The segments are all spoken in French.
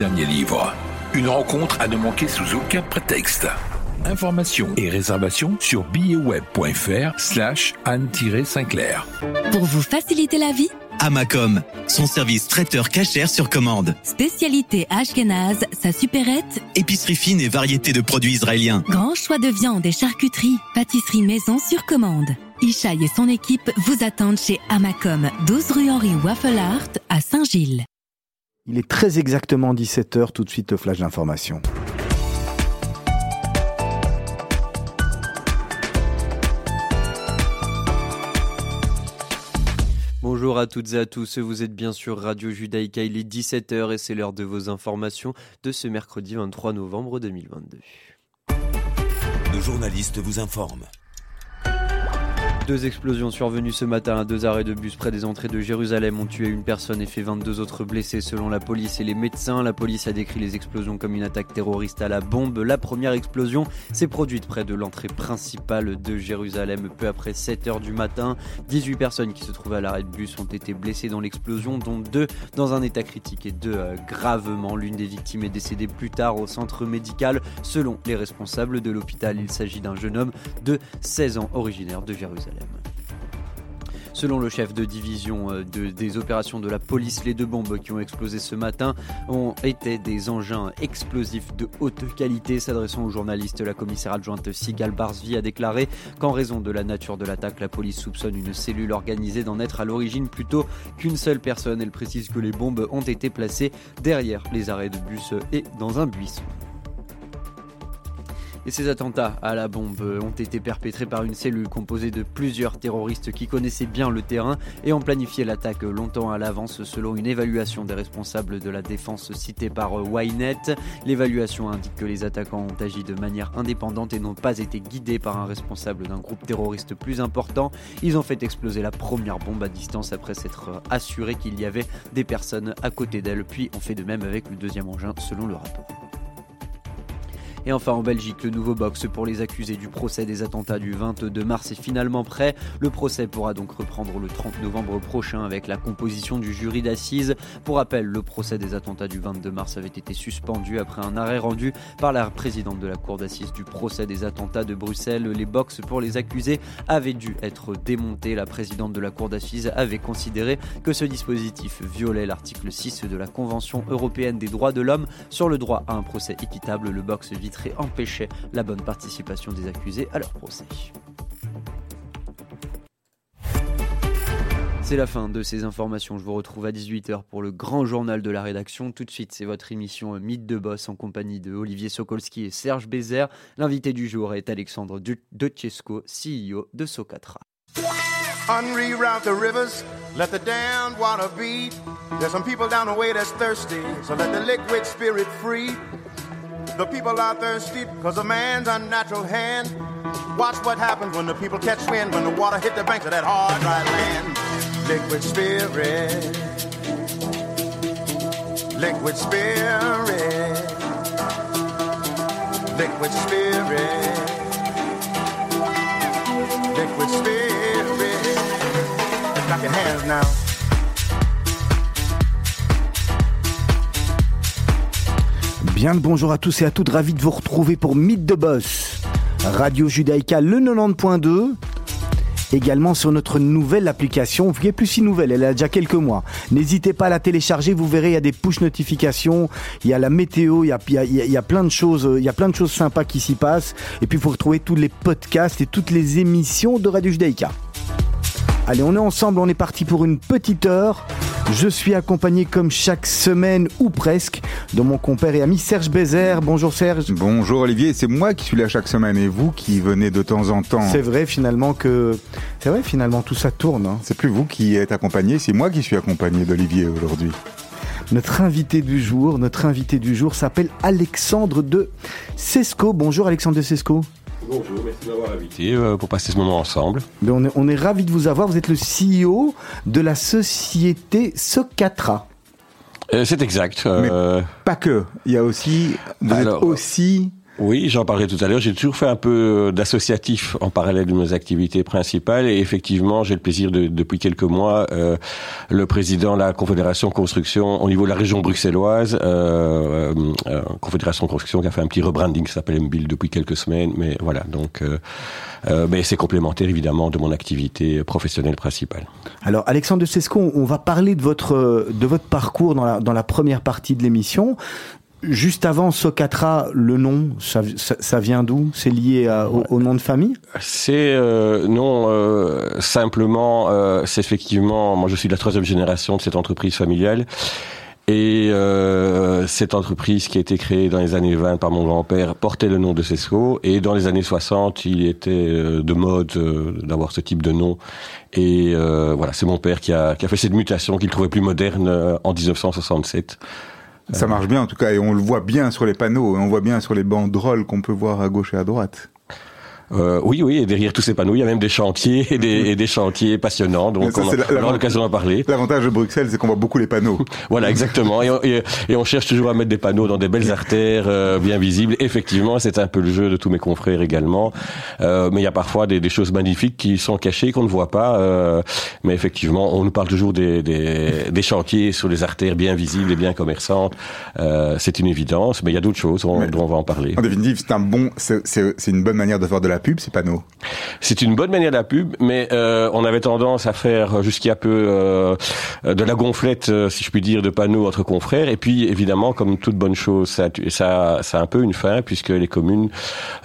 Dernier livre. Une rencontre à ne manquer sous aucun prétexte. Informations et réservations sur billetsweb.fr slash Anne-Sinclair. Pour vous faciliter la vie, Amacom, son service traiteur cachère sur commande. spécialité Ashkenaz, sa supérette, Épicerie fine et variété de produits israéliens. grand choix de viande et charcuterie, pâtisserie maison sur commande. Ishaï et son équipe vous attendent chez Amacom, 12 rue Henri Waffle Art à Saint-Gilles. Il est très exactement 17h, tout de suite le flash d'information. Bonjour à toutes et à tous, vous êtes bien sur Radio Judaïka, il est 17h et c'est l'heure de vos informations de ce mercredi 23 novembre 2022. Nos journalistes vous informent. Deux explosions survenues ce matin à deux arrêts de bus près des entrées de Jérusalem ont tué une personne et fait 22 autres blessés selon la police et les médecins. La police a décrit les explosions comme une attaque terroriste à la bombe. La première explosion s'est produite près de l'entrée principale de Jérusalem peu après 7 heures du matin. 18 personnes qui se trouvaient à l'arrêt de bus ont été blessées dans l'explosion, dont deux dans un état critique et deux euh, gravement. L'une des victimes est décédée plus tard au centre médical. Selon les responsables de l'hôpital, il s'agit d'un jeune homme de 16 ans originaire de Jérusalem. Selon le chef de division euh, de- des opérations de la police, les deux bombes qui ont explosé ce matin ont été des engins explosifs de haute qualité. S'adressant aux journalistes, la commissaire adjointe Sigal Barsvi a déclaré qu'en raison de la nature de l'attaque, la police soupçonne une cellule organisée d'en être à l'origine plutôt qu'une seule personne. Elle précise que les bombes ont été placées derrière les arrêts de bus et dans un buisson. Et ces attentats à la bombe ont été perpétrés par une cellule composée de plusieurs terroristes qui connaissaient bien le terrain et ont planifié l'attaque longtemps à l'avance selon une évaluation des responsables de la défense citée par Ynet. L'évaluation indique que les attaquants ont agi de manière indépendante et n'ont pas été guidés par un responsable d'un groupe terroriste plus important. Ils ont fait exploser la première bombe à distance après s'être assuré qu'il y avait des personnes à côté d'elle, puis ont fait de même avec le deuxième engin selon le rapport. Et enfin en Belgique, le nouveau box pour les accusés du procès des attentats du 22 mars est finalement prêt. Le procès pourra donc reprendre le 30 novembre prochain avec la composition du jury d'assises. Pour rappel, le procès des attentats du 22 mars avait été suspendu après un arrêt rendu par la présidente de la cour d'assises du procès des attentats de Bruxelles. Les box pour les accusés avaient dû être démontés. La présidente de la cour d'assises avait considéré que ce dispositif violait l'article 6 de la Convention européenne des droits de l'homme sur le droit à un procès équitable. Le box vitré empêchait la bonne participation des accusés à leur procès. C'est la fin de ces informations. Je vous retrouve à 18h pour le grand journal de la rédaction. Tout de suite, c'est votre émission Mythe de Boss en compagnie de Olivier Sokolski et Serge Bézère. L'invité du jour est Alexandre Dutchesco, CEO de Socatra. The rivers, let the damned water be. There's some people down the way that's thirsty, so let the liquid spirit free. The people are thirsty because of man's unnatural hand. Watch what happens when the people catch wind, when the water hit the banks of that hard, dry land. Liquid spirit. Liquid spirit. Liquid spirit. Liquid spirit. Clap your hands now. Bien le bonjour à tous et à toutes, ravi de vous retrouver pour Mythe de Boss. Radio Judaïka le 90.2. Également sur notre nouvelle application, qui est plus si nouvelle, elle a déjà quelques mois. N'hésitez pas à la télécharger, vous verrez, il y a des push notifications, il y a la météo, il y a, plein de choses, euh, il y a plein de choses sympas qui s'y passent. Et puis vous retrouvez tous les podcasts et toutes les émissions de Radio Judaïka. Allez, on est ensemble, on est parti pour une petite heure. Je suis accompagné comme chaque semaine ou presque de mon compère et ami Serge Bézère. Bonjour Serge. Bonjour Olivier, c'est moi qui suis là chaque semaine et vous qui venez de temps en temps. C'est vrai finalement que c'est vrai finalement tout ça tourne. hein. C'est plus vous qui êtes accompagné, c'est moi qui suis accompagné d'Olivier aujourd'hui. Notre invité du jour, notre invité du jour s'appelle Alexandre de Sesco. Bonjour Alexandre de Sesco. Bonjour, merci de m'avoir invité euh, pour passer ce moment ensemble. Ben, on est, on est ravi de vous avoir. Vous êtes le CEO de la société Socatra. Euh, c'est exact. euh, Pas que, il y a aussi, vous Alors, êtes aussi Oui, j'en parlais tout à l'heure. J'ai toujours fait un peu d'associatif en parallèle de mes activités principales et effectivement, j'ai le plaisir de, depuis quelques mois, euh, le président de la Confédération Construction au niveau de la région bruxelloise, euh, euh, Confédération Construction qui a fait un petit rebranding qui s'appelle MBIL depuis quelques semaines, mais voilà, donc euh, euh, mais c'est complémentaire évidemment de mon activité professionnelle principale. Alors Alexandre de Sesco, on va parler de votre de votre parcours dans la dans la première partie de l'émission. Juste avant Socatra, le nom, ça, ça, ça vient d'où? C'est lié à, au, au, nom de famille? C'est euh, non euh, simplement, euh, c'est effectivement, moi je suis de la troisième génération de cette entreprise familiale. Et euh, cette entreprise qui a été créée dans les années 20 par mon grand-père portait le nom de Cesco. Et dans les années 60, il était euh, de mode euh, d'avoir ce type de nom. Et euh, voilà, c'est mon père qui a, qui a fait cette mutation qu'il trouvait plus moderne en 1967. Ça marche bien en tout cas, et on le voit bien sur les panneaux, on voit bien sur les banderoles qu'on peut voir à gauche et à droite. Euh, oui, oui, et derrière tous ces panneaux, il y a même des chantiers et des, et des chantiers passionnants. Donc, ça, on, a, l'occasion d'en parler. L'avantage de Bruxelles, c'est qu'on voit beaucoup les panneaux. voilà, exactement. Et on, et, et on, cherche toujours à mettre des panneaux dans des belles artères euh, bien visibles. Effectivement, c'est un peu le jeu de tous mes confrères également. Euh, mais il y a parfois des, des, choses magnifiques qui sont cachées, qu'on ne voit pas. Euh, mais effectivement, on nous parle toujours des, des, des, chantiers sur les artères bien visibles et bien commerçantes. Euh, c'est une évidence, mais il y a d'autres choses dont, dont on va en parler. En définitive, c'est un bon, c'est une bonne manière de faire de la pub, ces panneaux C'est une bonne manière de la pub, mais euh, on avait tendance à faire jusqu'à peu euh, de la gonflette, euh, si je puis dire, de panneaux entre confrères. Et puis, évidemment, comme toute bonne chose, ça, ça, ça a un peu une fin, puisque les communes,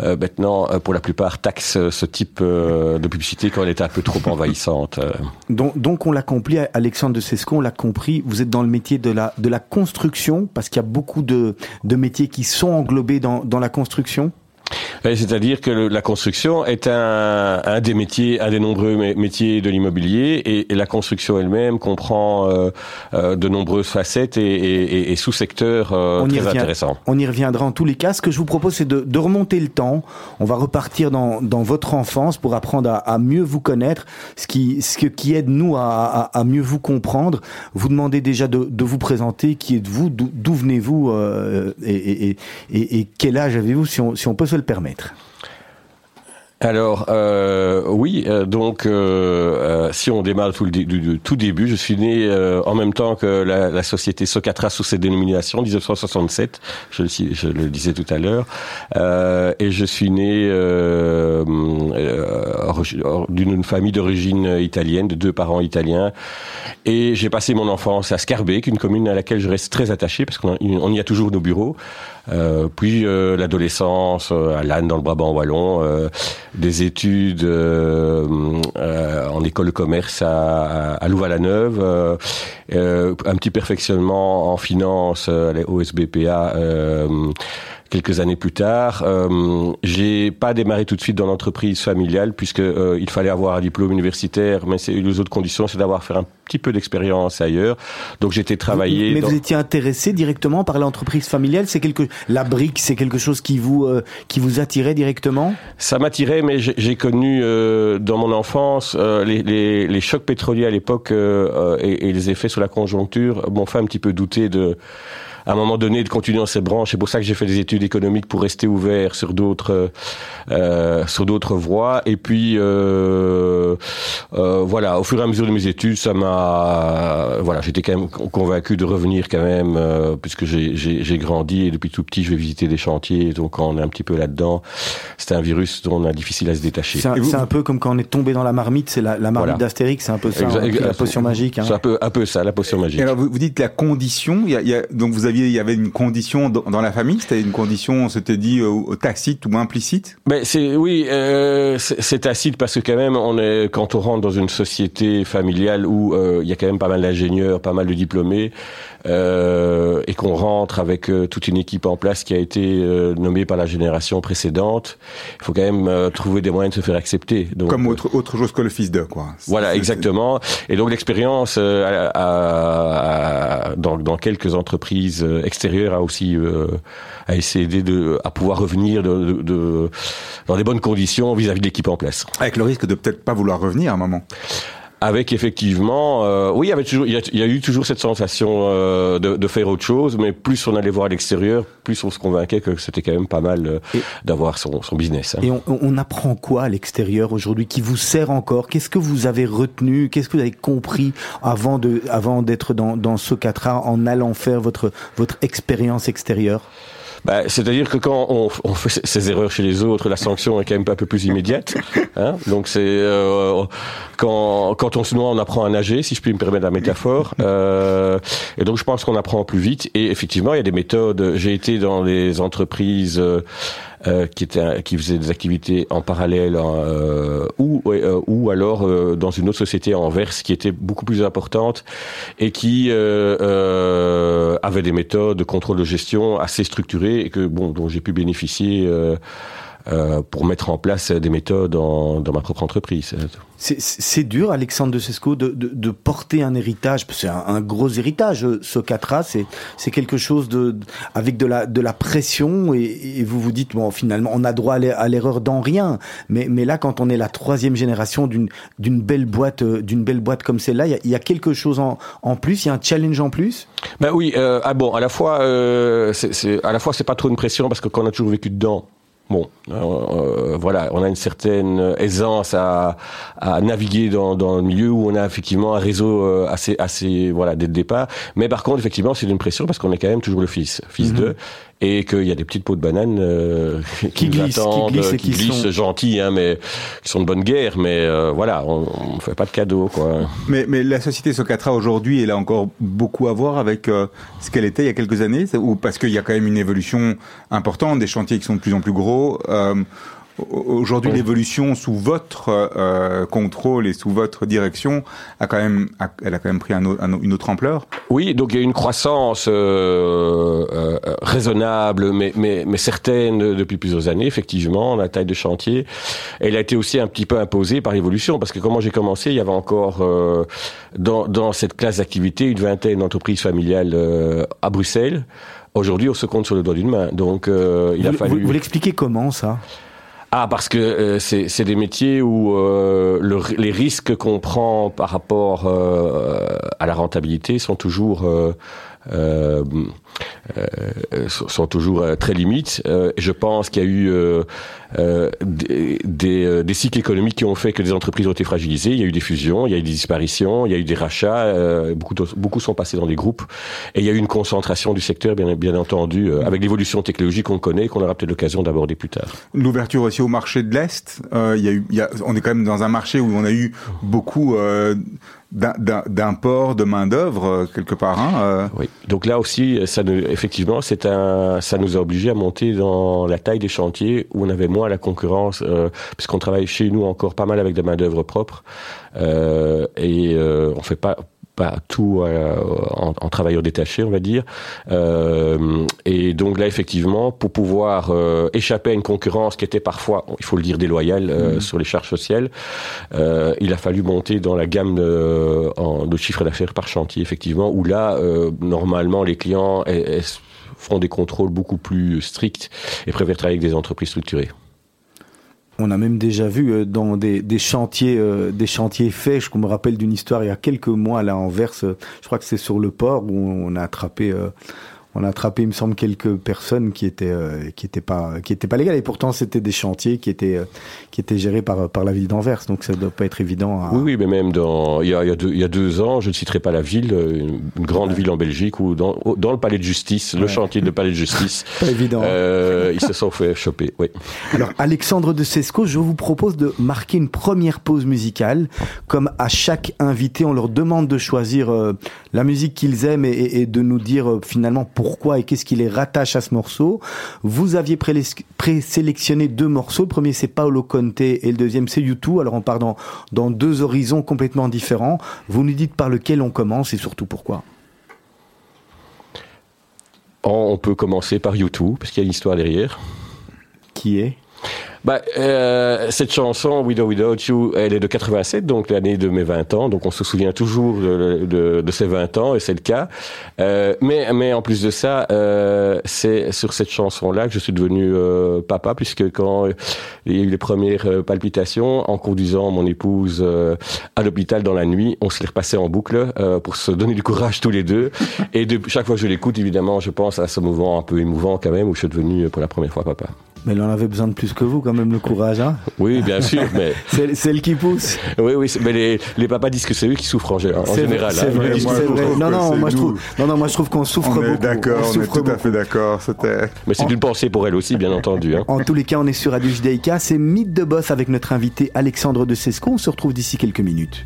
euh, maintenant, euh, pour la plupart, taxent ce type euh, de publicité quand elle est un peu trop envahissante. Donc, donc on l'a compris, Alexandre de Cesco, on l'a compris, vous êtes dans le métier de la, de la construction, parce qu'il y a beaucoup de, de métiers qui sont englobés dans, dans la construction? C'est-à-dire que le, la construction est un, un, des métiers, un des nombreux métiers de l'immobilier, et, et, la construction elle-même comprend euh, euh, de nombreuses facettes et, et, et sous-secteurs euh, très revient, intéressants. On y reviendra en tous les cas. Ce que je vous propose, c'est de, de, remonter le temps. On va repartir dans, dans votre enfance pour apprendre à, à, mieux vous connaître, ce qui, ce qui aide nous à, à, à mieux vous comprendre. Vous demandez déjà de, de vous présenter. Qui êtes-vous? D'où venez-vous? Et, et, quel âge avez-vous, si on, si on peut se le permettre. Alors euh, oui, euh, donc euh, si on démarre tout du, début, je suis né en même temps que la, société Socatra sous cette dénomination, 1967, je, je le disais tout à l'heure, et je suis né d'une famille d'origine italienne, de deux parents italiens, et j'ai passé mon enfance à Scarbeck, une commune à laquelle je reste très attaché parce qu'on y a toujours nos bureaux. Euh, puis euh, l'adolescence euh, à Lannes dans le Brabant wallon, euh, des études en école de commerce à, à Louvain-la-Neuve, un petit perfectionnement en finance au SBPA quelques années plus tard. Euh, j'ai pas démarré tout de suite dans l'entreprise familiale puisque euh, il fallait avoir un diplôme universitaire, mais c'est les autres conditions, c'est d'avoir fait un petit peu d'expérience ailleurs. Donc j'étais travaillé. Mais dans... vous étiez intéressé directement par l'entreprise familiale? C'est quelque la brique, c'est quelque chose qui vous euh, qui vous attirait directement? Ça m'attirait, mais j'ai connu euh, dans mon enfance euh, les, les, les, chocs pétroliers à l'époque euh, et, et, les effets sur la conjoncture m'ont fait un petit peu douter de à un moment donné de continuer dans ces branches. C'est pour ça que j'ai fait des études économiques pour rester ouvert sur d'autres euh, sur d'autres voies. Et puis euh, euh, voilà, au fur et à mesure de mes études, ça m'a voilà, j'étais quand même convaincu de revenir quand même euh, puisque j'ai grandi et depuis tout petit je vais visiter des chantiers. Donc quand on est un petit peu là-dedans, c'est un virus dont on a difficile à se détacher. C'est un, un, peu comme quand on est tombé dans la marmite, c'est la, la, marmite voilà. d'Astérix, c'est un peu ça, exact, hein, la potion magique. Hein. C'est un peu un peu ça, la potion magique. Et alors vous, vous dites la condition, il y a, il y a, donc vous avez il y avait une condition dans, la famille, c'était une condition, on s'était dit euh, tacite ou implicite? Ben c'est oui, euh, c'est tacite parce que quand même on est quand on rentre dans une société familiale où euh, il y a quand même pas mal d'ingénieurs, pas mal de diplômés. Et qu'on rentre avec toute une équipe en place qui a été nommée par la génération précédente, il faut quand même trouver des moyens de se faire accepter. Donc, Comme autre, autre chose que le fils d'eux, quoi. Voilà, exactement. Et donc l'expérience dans, dans, quelques entreprises extérieures a aussi a essayé de, à pouvoir revenir dans des bonnes conditions vis-à-vis -vis de l'équipe en place. Avec le risque de peut-être pas vouloir revenir à un moment. Avec effectivement, euh, oui, il y avait toujours, il y a, il y a eu toujours cette sensation euh, de, de faire autre chose, mais plus on allait voir à l'extérieur, plus on se convainquait que c'était quand même pas mal euh, d'avoir son, son business. hein. Et on, on apprend quoi à l'extérieur aujourd'hui qui vous sert encore? Qu'est-ce que vous avez retenu? Qu'est-ce que vous avez compris avant de, avant d'être dans, dans Socatra en allant faire votre, votre expérience extérieure? Bah, C'est-à-dire que quand on, fait ces erreurs chez les autres, la sanction est quand même un peu plus immédiate. Hein Donc c'est euh, quand, quand on se noie, on apprend à nager, si je puis me permettre la métaphore. Euh, et donc je pense qu'on apprend plus vite. Et effectivement, il y a des méthodes. J'ai été dans des entreprises. Euh, qui étaient qui faisaient des activités en parallèle euh, ou euh, ou alors euh, dans une autre société à Anvers qui était beaucoup plus importante et qui euh, avait des méthodes de contrôle de gestion assez structurées et que bon dont j'ai pu bénéficier pour mettre en place des méthodes dans, dans ma propre entreprise. C'est- dur, Alexandre de Sesco, de, de, de porter un héritage. parce que C'est un, un gros héritage, euh, Socatra. C'est c'est quelque chose de avec de la de la pression et, et vous vous dites bon finalement on a droit à l'e- à l'erreur dans rien. Mais mais là quand on est la troisième génération d'une belle boîte euh, belle boîte comme celle-là, il y a, il y a quelque chose en en plus. Il y a un challenge en plus? Ben oui, euh, ah bon, à la fois, euh, c'est, c'est- à la fois, c'est pas trop une pression parce que quand on a toujours vécu dedans, bon, euh, euh, voilà, on a une certaine aisance à, à naviguer dans, dans le milieu où on a effectivement un réseau euh, assez, assez, voilà, dès le départ. Mais par contre, effectivement, c'est une pression parce qu'on est quand même toujours le fils, fils Mhm. d'eux, et qu'il y a des petites peaux de banane euh, qui, glissent, qui attendent, glissent et qui qui glissent sont- gentils, hein, mais qui sont de bonne guerre. Mais euh, voilà, on, on fait pas de cadeaux, quoi. Mais, mais la société Socatra aujourd'hui, elle a encore beaucoup à voir avec euh, ce qu'elle était il y a quelques années, ou parce qu'il y a quand même une évolution importante, des chantiers qui sont de plus en plus gros. Au- Aujourd'hui, l'évolution sous votre euh, contrôle et sous votre direction a quand même, a- elle a quand même pris un un une autre ampleur. Oui, donc il y a une croissance euh, euh, raisonnable, mais, mais, mais certaine depuis plusieurs années, effectivement, la taille de chantier. Elle a été aussi un petit peu imposée par l'évolution, parce que comment j'ai commencé, il y avait encore euh, dans, dans cette classe d'activité une vingtaine d'entreprises familiales euh, à Bruxelles. Aujourd'hui, on se compte sur le doigt d'une main. Donc, euh, il a fallu. vous, vous l'expliquez comment ça? Ah, parce que euh, c'est des métiers où euh, les risques qu'on prend par rapport euh, à la rentabilité sont toujours euh, euh, sont toujours euh, très limites. Je pense qu'il y a eu des, cycles économiques qui ont fait que des entreprises ont été fragilisées. Il y a eu des fusions, il y a eu des disparitions, il y a eu des rachats. beaucoup, beaucoup sont passés dans des groupes. Et il y a eu une concentration du secteur, bien, entendu, avec l'évolution technologique qu'on connaît, qu'on aura peut-être l'occasion d'aborder plus tard. L'ouverture aussi au marché de l'Est, on est quand même dans un marché où on a eu beaucoup d'im- d'imports de main d'œuvre euh, quelque part. Hein, euh. Oui. Donc là aussi, ça nous, effectivement, c'est un, ça nous a obligés à monter dans la taille des chantiers où on avait moins la concurrence, euh, puisqu'on travaille chez nous encore pas mal avec des main d'œuvre propres euh, et euh, on fait pas pas tout euh, en, en travailleur détaché, on va dire. Euh, et donc là, effectivement, pour pouvoir euh, échapper à une concurrence qui était parfois, il faut le dire, déloyale euh, sur les charges sociales, euh, il a fallu monter dans la gamme de, en- de chiffre d'affaires par chantier, effectivement, où là, euh, normalement, les clients font des contrôles beaucoup plus stricts et préfèrent travailler avec des entreprises structurées. On a même déjà vu euh, dans des, chantiers, euh, des chantiers faits. Je me rappelle d'une histoire il y a quelques mois là en Verse. Je crois que c'est sur le port où on a attrapé, euh, on a attrapé, il me semble, quelques personnes qui étaient, euh, qui étaient pas, qui étaient pas légales. Et pourtant, c'était des chantiers qui étaient, euh, qui étaient gérés par par la ville d'Anvers. Donc ça doit pas être évident. À... Oui, oui, mais même dans, il y a, il y a deux, il y a deux ans, je ne citerai pas la ville, une, une grande ville en Belgique, où dans, dans le palais de justice, le chantier de palais de justice, Pas évident. euh, ils se sont fait choper. Oui. Alors, Alexandre de Sesco, je vous propose de marquer une première pause musicale. Comme à chaque invité, on leur demande de choisir euh, la musique qu'ils aiment et, et- et de nous dire euh, finalement pourquoi et qu'est-ce qui les rattache à ce morceau. Vous aviez présélectionné deux morceaux. Le premier, c'est Paolo Conte et le deuxième, c'est U2. Alors, on part dans, dans deux horizons complètement différents. Vous nous dites par lequel on commence et surtout pourquoi. On peut commencer par YouTube, parce qu'il y a une histoire derrière. Qui est? Bah, euh, cette chanson, Widow Without You, elle est de 87, donc l'année de mes 20 ans. Donc on se souvient toujours de, de, de ces 20 ans, et c'est le cas. Euh, mais, mais en plus de ça, euh, c'est sur cette chanson-là que je suis devenu euh, papa, puisque quand il y a eu les premières euh, palpitations, en conduisant mon épouse euh, à l'hôpital dans la nuit, on se les repassait en boucle pour se donner du courage tous les deux. Et de, chaque fois que je l'écoute, évidemment, je pense à ce moment un peu émouvant quand même, où je suis devenu pour la première fois papa. Mais il en avait besoin de plus que vous, quand même, le courage, hein Oui, bien sûr, mais... c'est elle qui pousse. Oui, oui, mais les, les papas disent que c'est eux qui souffrent en, en général. C'est hein. vrai, c'est. Non, non, moi je trouve, non, non, moi je trouve qu'on souffre On est beaucoup. d'accord, on est tout à fait d'accord. C'était. Mais c'est une pensée pour elle aussi, bien entendu. Hein. En tous les cas, on est sur Radio. C'est Mythe de Boss avec notre invité Alexandre de Sesco. On se retrouve d'ici quelques minutes.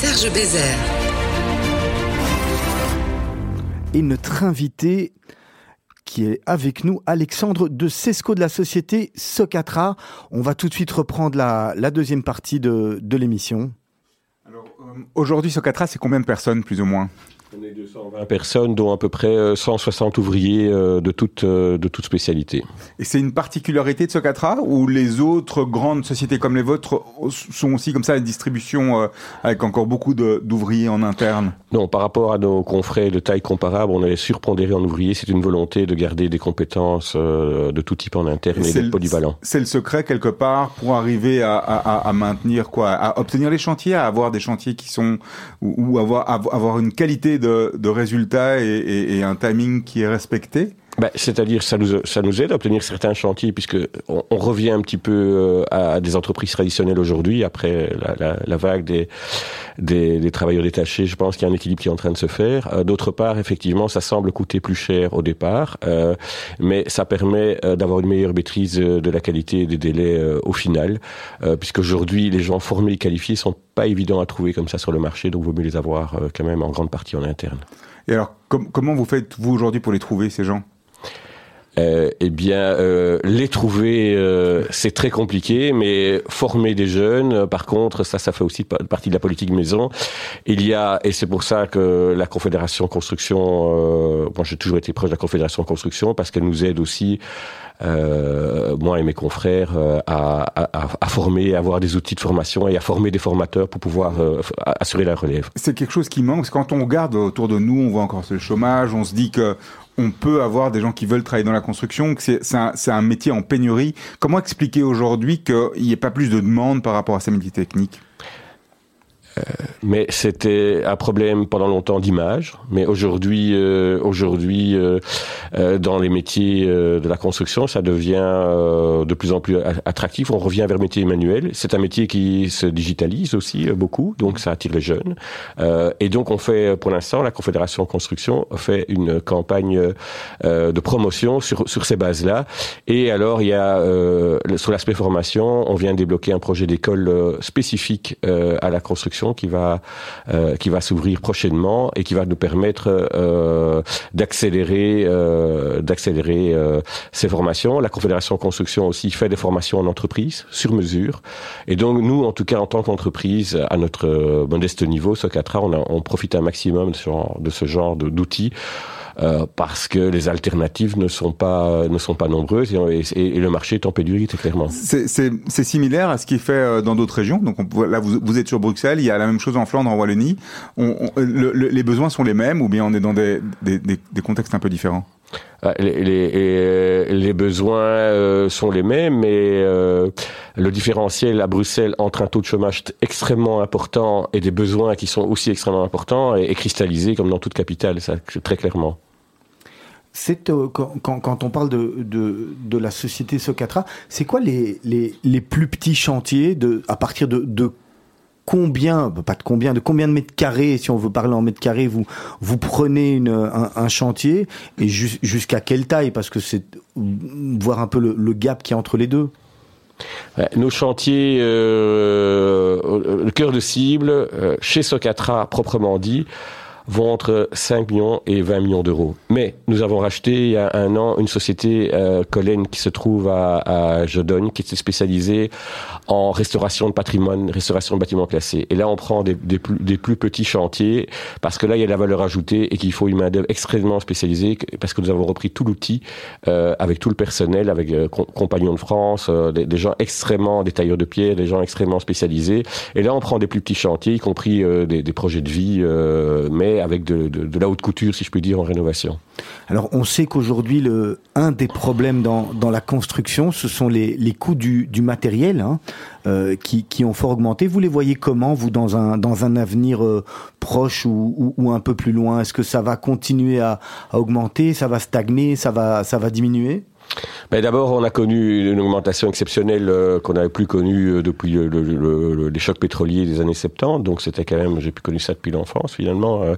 Serge Bézère. Et notre invité qui est avec nous, Alexandre de Sesco de la société Socatra. On va tout de suite reprendre la, la deuxième partie de, de l'émission. Aujourd'hui, Socatra, c'est combien de personnes, plus ou moins? On est 220 personnes, dont à peu près euh, 160 ouvriers euh, de toute, euh, de toute spécialité. Et c'est une particularité de Socatra ou les autres grandes sociétés comme les vôtres sont aussi comme ça à distribution euh, avec encore beaucoup d'ouvriers en interne? Non, par rapport à nos confrères de taille comparable, on est surpondéré en ouvriers. C'est une volonté de garder des compétences euh, de tout type en interne et, d'être le- polyvalent. C'est le secret quelque part pour arriver à, à- à- à maintenir quoi, à obtenir les chantiers, à avoir des chantiers qui sont ou, ou avoir av- avoir une qualité de, de résultats et, et- et un timing qui est respecté. Ben, C'est-à-dire, ça nous, ça nous aide à obtenir certains chantiers, puisque on, on revient un petit peu euh, à des entreprises traditionnelles aujourd'hui, après la, la, la vague des, des, des travailleurs détachés. Je pense qu'il y a un équilibre qui est en train de se faire. Euh, D'autre part, effectivement, ça semble coûter plus cher au départ, euh, mais ça permet euh, d'avoir une meilleure maîtrise de la qualité et des délais euh, au final, euh, puisqu'aujourd'hui, les gens formés et qualifiés sont pas évidents à trouver comme ça sur le marché, donc vaut mieux les avoir quand même en grande partie en interne. Et alors, com- comment vous faites vous aujourd'hui pour les trouver ces gens? Euh, eh bien, euh, les trouver, euh, c'est très compliqué, mais former des jeunes, euh, par contre, ça, ça fait aussi pa- partie de la politique maison. Il y a, et c'est pour ça que la Confédération Construction, euh, moi j'ai toujours été proche de la Confédération Construction, parce qu'elle nous aide aussi, euh, moi et mes confrères, euh, à, à, à former, à avoir des outils de formation et à former des formateurs pour pouvoir euh, assurer la relève. C'est quelque chose qui manque, quand on regarde autour de nous, on voit encore le chômage, on se dit que on peut avoir des gens qui veulent travailler dans la construction, c'est un métier en pénurie. Comment expliquer aujourd'hui qu'il n'y ait pas plus de demandes par rapport à ces métiers techniques Mais c'était un problème pendant longtemps d'image. Mais aujourd'hui, euh, aujourd'hui, euh, euh, dans les métiers euh, de la construction, ça devient euh, de plus en plus attractif. On revient vers métier manuel. C'est un métier qui se digitalise aussi euh, beaucoup, donc ça attire les jeunes. Euh, et donc on fait, pour l'instant, la Confédération Construction fait une campagne euh, de promotion sur sur ces bases-là. Et alors il y a euh, sur l'aspect formation, on vient de débloquer un projet d'école euh, spécifique euh, à la construction qui va euh, qui va s'ouvrir prochainement et qui va nous permettre euh, d'accélérer euh, d'accélérer euh, ces formations. La Confédération Construction aussi fait des formations en entreprise sur mesure. Et donc nous, en tout cas en tant qu'entreprise, à notre modeste niveau, Socatra, on, a- on profite un maximum de ce genre d'outils. Euh, parce que les alternatives ne sont pas ne sont pas nombreuses et, et- et le marché est en pénurie très clairement. C'est- C'est c'est similaire à ce qui est fait euh, dans d'autres régions. Donc on, là, vous, vous êtes sur Bruxelles, il y a la même chose en Flandre, en Wallonie. On, on- le- le- les besoins sont les mêmes ou bien on est dans des, des, des- des contextes un peu différents? Euh, Les, les- les- besoins euh, sont les mêmes, mais euh, le différentiel à Bruxelles entre un taux de chômage extrêmement important et des besoins qui sont aussi extrêmement importants est cristallisé comme dans toute capitale, ça, très clairement. C'est euh, quand, on parle de, la société Socatra, c'est quoi les, plus petits chantiers de, à partir de, combien, pas de combien, de combien de mètres carrés, si on veut parler en mètres carrés, vous, vous prenez un, chantier et jus- jusqu'à quelle taille? Parce que c'est voir un peu le, gap qui est entre les deux. Nos chantiers, euh, le cœur de cible, euh, chez Socatra proprement dit, vont entre 5 millions et 20 millions d'euros. Mais nous avons racheté il y a un an une société euh, Collen qui se trouve à, à Jodogne, qui était spécialisée en restauration de patrimoine, restauration de bâtiments classés. Et là, on prend des, des, plus, des plus petits chantiers parce que là, il y a de la valeur ajoutée et qu'il faut une main d'œuvre extrêmement spécialisée parce que nous avons repris tout l'outil euh, avec tout le personnel, avec euh, com- Compagnons de France, euh, des, des gens extrêmement, des tailleurs de pierre, des gens extrêmement spécialisés. Et là, on prend des plus petits chantiers, y compris euh, des, projets de vie, mais avec de, de, de la haute couture, si je puis dire, en rénovation. Alors, on sait qu'aujourd'hui, un des problèmes dans, la construction, ce sont les, coûts du, matériel hein, euh, qui, ont fort augmenté. Vous les voyez comment, vous, dans un, avenir euh, proche ou, un peu plus loin? Est-ce que ça va continuer à, augmenter Ça va stagner ça va diminuer? Ben D'abord, on a connu une augmentation exceptionnelle euh, qu'on n'avait plus connue euh, depuis le, le- le- le- les chocs pétroliers des années 70. Donc c'était quand même, j'ai plus connu ça depuis l'enfance finalement. Euh,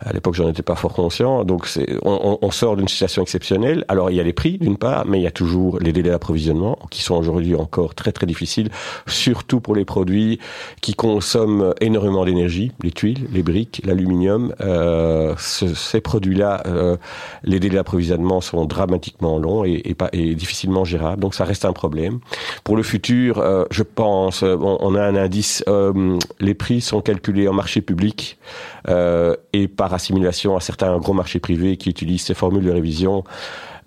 à l'époque, j'en étais pas fort conscient. Donc on- on sort d'une situation exceptionnelle. Alors il y a les prix d'une part, mais il y a toujours les délais d'approvisionnement qui sont aujourd'hui encore très très difficiles, surtout pour les produits qui consomment énormément d'énergie, les tuiles, les briques, l'aluminium. Euh, ce- ces produits-là, euh, les délais d'approvisionnement sont dramatiquement longs et, et, pas, et difficilement gérable. Donc ça reste un problème. Pour le futur, euh, je pense, euh, on, on a un indice, euh, les prix sont calculés en marché public euh, et par assimilation à certains gros marchés privés qui utilisent ces formules de révision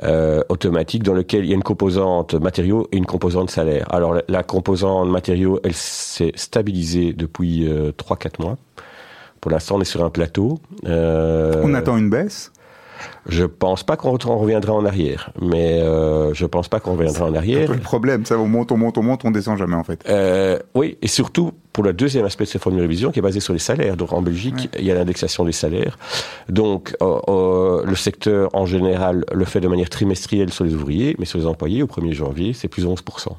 euh, automatique dans lequel il y a une composante matériaux et une composante salaire. Alors la, la composante matériaux, elle s'est stabilisée depuis euh, 3-4 mois. Pour l'instant, on est sur un plateau. Euh, On attend une baisse? Je pense pas qu'on on reviendra en arrière, mais euh, je pense pas qu'on reviendra en C'est un arrière. peu le problème, ça, on monte, on monte, on monte, on descend jamais en fait. Euh, oui, et surtout pour le deuxième aspect de cette formule de révision qui est basé sur les salaires. Donc en Belgique, il y a l'indexation des salaires. Donc euh, le secteur en général le fait de manière trimestrielle sur les ouvriers, mais sur les employés au 1er janvier, c'est plus 11%.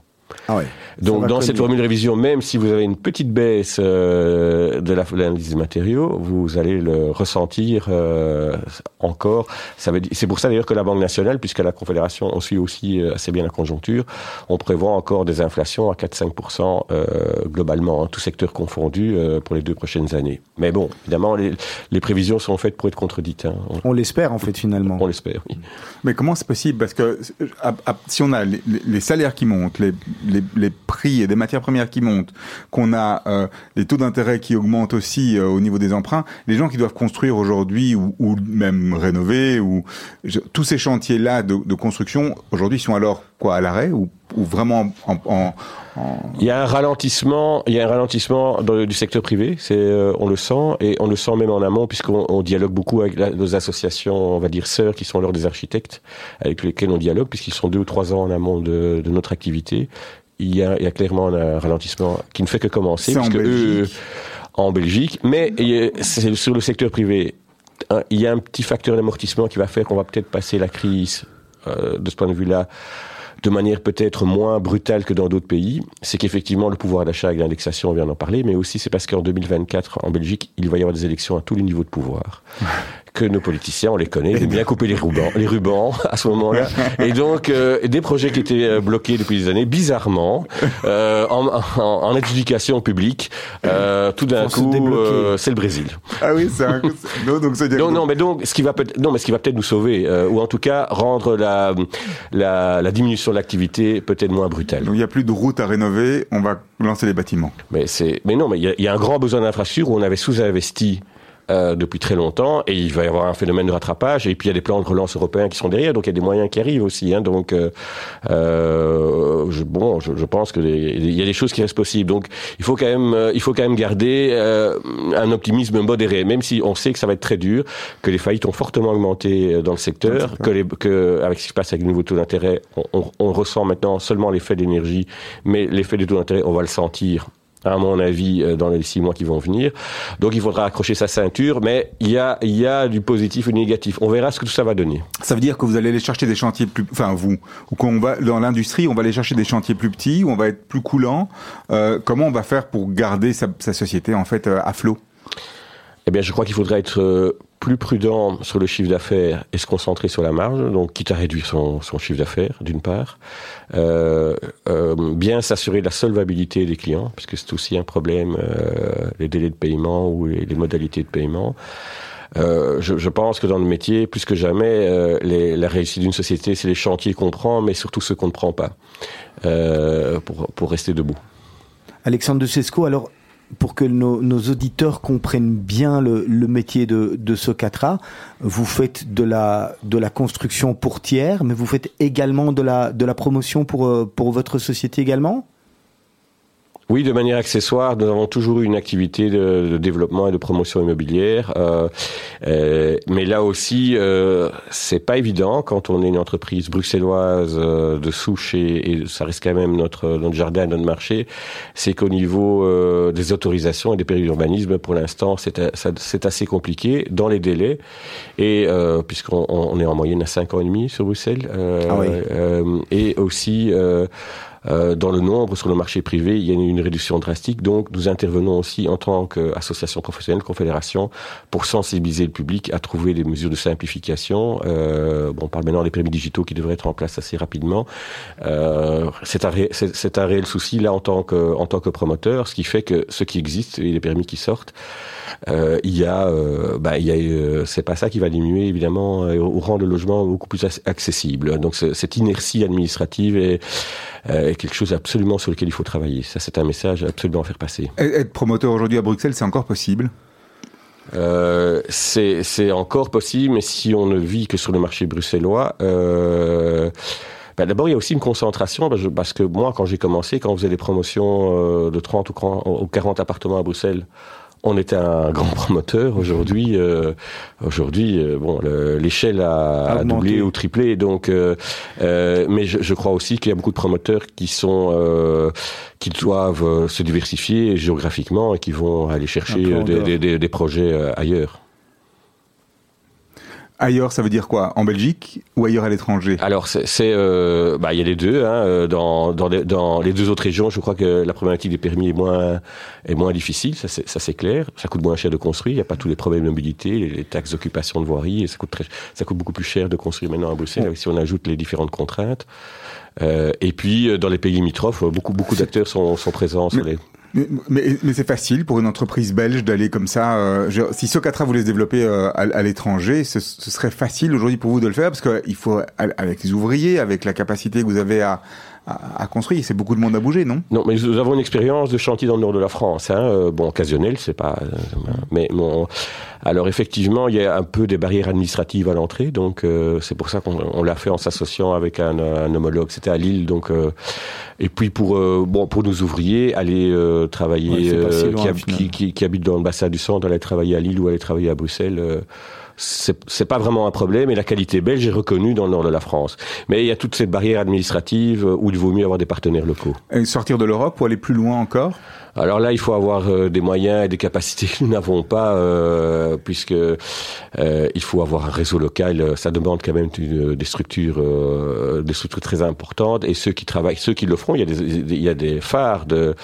Ah ouais. Donc dans cette formule de révision, même si vous avez une petite baisse euh, de la- de l'indice des matériaux, vous allez le ressentir euh, encore. C'est pour ça d'ailleurs que la Banque nationale, puisqu'à la Confédération, on suit aussi euh, assez bien la conjoncture, on prévoit encore des inflations à 4-5% euh, globalement, hein, tout secteur confondu, euh, pour les deux prochaines années. Mais bon, évidemment, les, les prévisions sont faites pour être contredites. hein. On, On l'espère en fait finalement. on l'espère, oui. Mais comment c'est possible? Parce que à- à- si on a les salaires qui montent, les, les, les prix et des matières premières qui montent, qu'on a euh, les taux d'intérêt qui augmentent aussi euh, au niveau des emprunts, les gens qui doivent construire aujourd'hui ou, ou même rénover, ou je- tous ces chantiers-là de, de construction aujourd'hui sont alors quoi à l'arrêt ou, ou vraiment en, en- en- Il y a un ralentissement, il y a un ralentissement dans du secteur privé, c'est euh, on le sent et on le sent même en amont puisqu'on on dialogue beaucoup avec la- nos associations, on va dire sœurs qui sont lors des architectes avec lesquels on dialogue puisqu'ils sont deux ou trois ans en amont de, de notre activité. Il y, a, il y a clairement un ralentissement qui ne fait que commencer C'est en puisque eux, Belgique. en Belgique, mais c'est sur le secteur privé. hein, Il y a un petit facteur d'amortissement qui va faire qu'on va peut-être passer la crise euh, de ce point de vue-là de manière peut-être moins brutale que dans d'autres pays, c'est qu'effectivement le pouvoir d'achat avec l'indexation, on vient d'en parler, mais aussi c'est parce qu'en 2024, en Belgique, il va y avoir des élections à tous les niveaux de pouvoir. Que nos politiciens, on les connaît, ils aiment bien couper les rubans, les rubans à ce moment-là. Et donc, euh, des projets qui étaient euh, bloqués depuis des années, bizarrement, euh, en, en, en adjudication publique, euh, tout d'un coup, euh, c'est le Brésil. Ah oui, c'est un... non, donc ça Non, non, mais donc, ce qui va peut-être, non, mais ce qui va peut-être nous sauver, euh, ou en tout cas rendre la, la, la diminution de l'activité peut-être moins brutale. donc il n'y a plus de routes à rénover, on va lancer les bâtiments. Mais c'est, mais non, mais il y y a un grand besoin d'infrastructure où on avait sous-investi. Euh, depuis très longtemps et il va y avoir un phénomène de rattrapage et puis il y a des plans de relance européens qui sont derrière donc il y a des moyens qui arrivent aussi hein, donc euh, euh, je, bon je, je pense que il y a des choses qui restent possibles. Donc il faut quand même euh, il faut quand même garder euh, un optimisme modéré même si on sait que ça va être très dur que les faillites ont fortement augmenté dans le secteur que les que avec ce qui se passe avec les nouveaux taux d'intérêt on, on, on ressent maintenant seulement l'effet d'énergie mais l'effet des taux d'intérêt on va le sentir à mon avis, euh, dans les six mois qui vont venir. Donc il faudra accrocher sa ceinture, mais il y a, il y a du positif et du négatif. On verra ce que tout ça va donner. Ça veut dire que vous allez aller chercher des chantiers plus, enfin vous, ou qu'on va dans l'industrie, on va aller chercher des chantiers plus petits, où on va être plus coulant. Euh, comment on va faire pour garder sa, sa société en fait euh, à flot? Eh bien, je crois qu'il faudra être plus prudent sur le chiffre d'affaires et se concentrer sur la marge, donc quitte à réduire son, chiffre d'affaires, d'une part. Euh, euh, bien s'assurer de la solvabilité des clients, parce que c'est aussi un problème, euh, les délais de paiement ou les, modalités de paiement. Je, pense que dans le métier, plus que jamais, la réussite d'une société, c'est les chantiers qu'on prend, mais surtout ceux qu'on ne prend pas, pour, pour rester debout. Alexandre de Sesco, alors pour que nos, auditeurs comprennent bien le, métier de, de Socatra, vous faites de la, construction pour tiers, mais vous faites également de la, de la promotion pour, euh, pour votre société également? Oui, de manière accessoire, nous avons toujours eu une activité de, de développement et de promotion immobilière, euh, euh, mais là aussi, euh, c'est pas évident quand on est une entreprise bruxelloise euh, de souche et, et ça reste quand même notre notre jardin, notre marché. C'est qu'au niveau euh, des autorisations et des périodes d'urbanisme, pour l'instant, c'est c'est assez compliqué dans les délais et euh, puisqu'on on est en moyenne à 5 ans et demi sur Bruxelles, euh, Ah oui. euh, et aussi. Euh, dans le nombre sur le marché privé, il y a une, une réduction drastique. Donc, nous intervenons aussi en tant qu'association professionnelle, confédération, pour sensibiliser le public à trouver des mesures de simplification. Euh, bon, on parle maintenant des permis digitaux qui devraient être en place assez rapidement. Euh, c'est un, ré- un réel souci là en tant que en tant que promoteur, ce qui fait que ce qui existe et les permis qui sortent, euh, il y a, euh, bah, il y a, euh, c'est pas ça qui va diminuer évidemment au rang de logement beaucoup plus ac- accessible. Donc cette inertie administrative est, euh, est quelque chose absolument sur lequel il faut travailler. Ça c'est un message absolument à faire passer. Être promoteur aujourd'hui à Bruxelles, c'est encore possible? Euh, c'est encore possible, mais si on ne vit que sur le marché bruxellois. Euh, ben D'abord, il y a aussi une concentration, parce que- moi, quand j'ai commencé, quand on faisait des promotions euh, de 30 ou 40 ou 40 appartements à Bruxelles, on était un grand promoteur. Aujourd'hui, euh, aujourd'hui, euh, bon, le- l'échelle a, doublé ou triplé. Donc, euh, euh, mais je, je crois aussi qu'il y a beaucoup de promoteurs qui sont, euh, qui doivent se diversifier géographiquement et qui vont aller chercher des, dehors. des, des- des projets ailleurs. Ailleurs, ça veut dire quoi? En Belgique ou ailleurs à l'étranger? Alors, c'est, c'est, euh, bah, il y a les deux. Hein, euh, dans, dans, les, dans les deux autres régions, je crois que la problématique des permis est moins, est moins difficile. Ça, c'est, ça, c'est clair. Ça coûte moins cher de construire. Il n'y a pas tous les problèmes de mobilité, les, les taxes d'occupation de voirie. Et ça coûte très, ça coûte beaucoup plus cher de construire maintenant à Bruxelles, si on ajoute les différentes contraintes. Euh, et puis, euh, dans les pays limitrophes, beaucoup, beaucoup d'acteurs sont, sont présents sur les. Mais, mais, c'est facile pour une entreprise belge d'aller comme ça. euh, si Socatra voulait se développer euh, à, à l'étranger, ce, ce serait facile aujourd'hui pour vous de le faire parce qu'il faut, avec les ouvriers, avec la capacité que vous avez à, à, à construire, c'est beaucoup de monde à bouger, non? Non, mais nous avons une expérience de chantier dans le nord de la France. Hein, euh, bon, occasionnel, c'est pas. euh, mais bon, alors effectivement, il y a un peu des barrières administratives à l'entrée, donc euh, c'est pour ça qu'on on l'a fait en s'associant avec un, un homologue. C'était à Lille, donc. euh, et puis pour euh, bon pour nos ouvriers, aller euh, Ouais, travailler si loin, qui, qui, qui, qui habitent dans le bassin du centre, aller travailler à Lille ou aller travailler à Bruxelles. C'est pas vraiment un problème et la qualité belge est reconnue dans le nord de la France. Mais il y a toute cette barrière administrative euh, où il vaut mieux avoir des partenaires locaux. Et sortir de l'Europe ou aller plus loin encore? Alors là, il faut avoir euh, des moyens et des capacités que nous n'avons pas, euh, puisque euh, il faut avoir un réseau local. Ça demande quand même une- des structures, euh, des structures très importantes. Et ceux qui travaillent, ceux qui le feront, il y a des, il y a des phares de,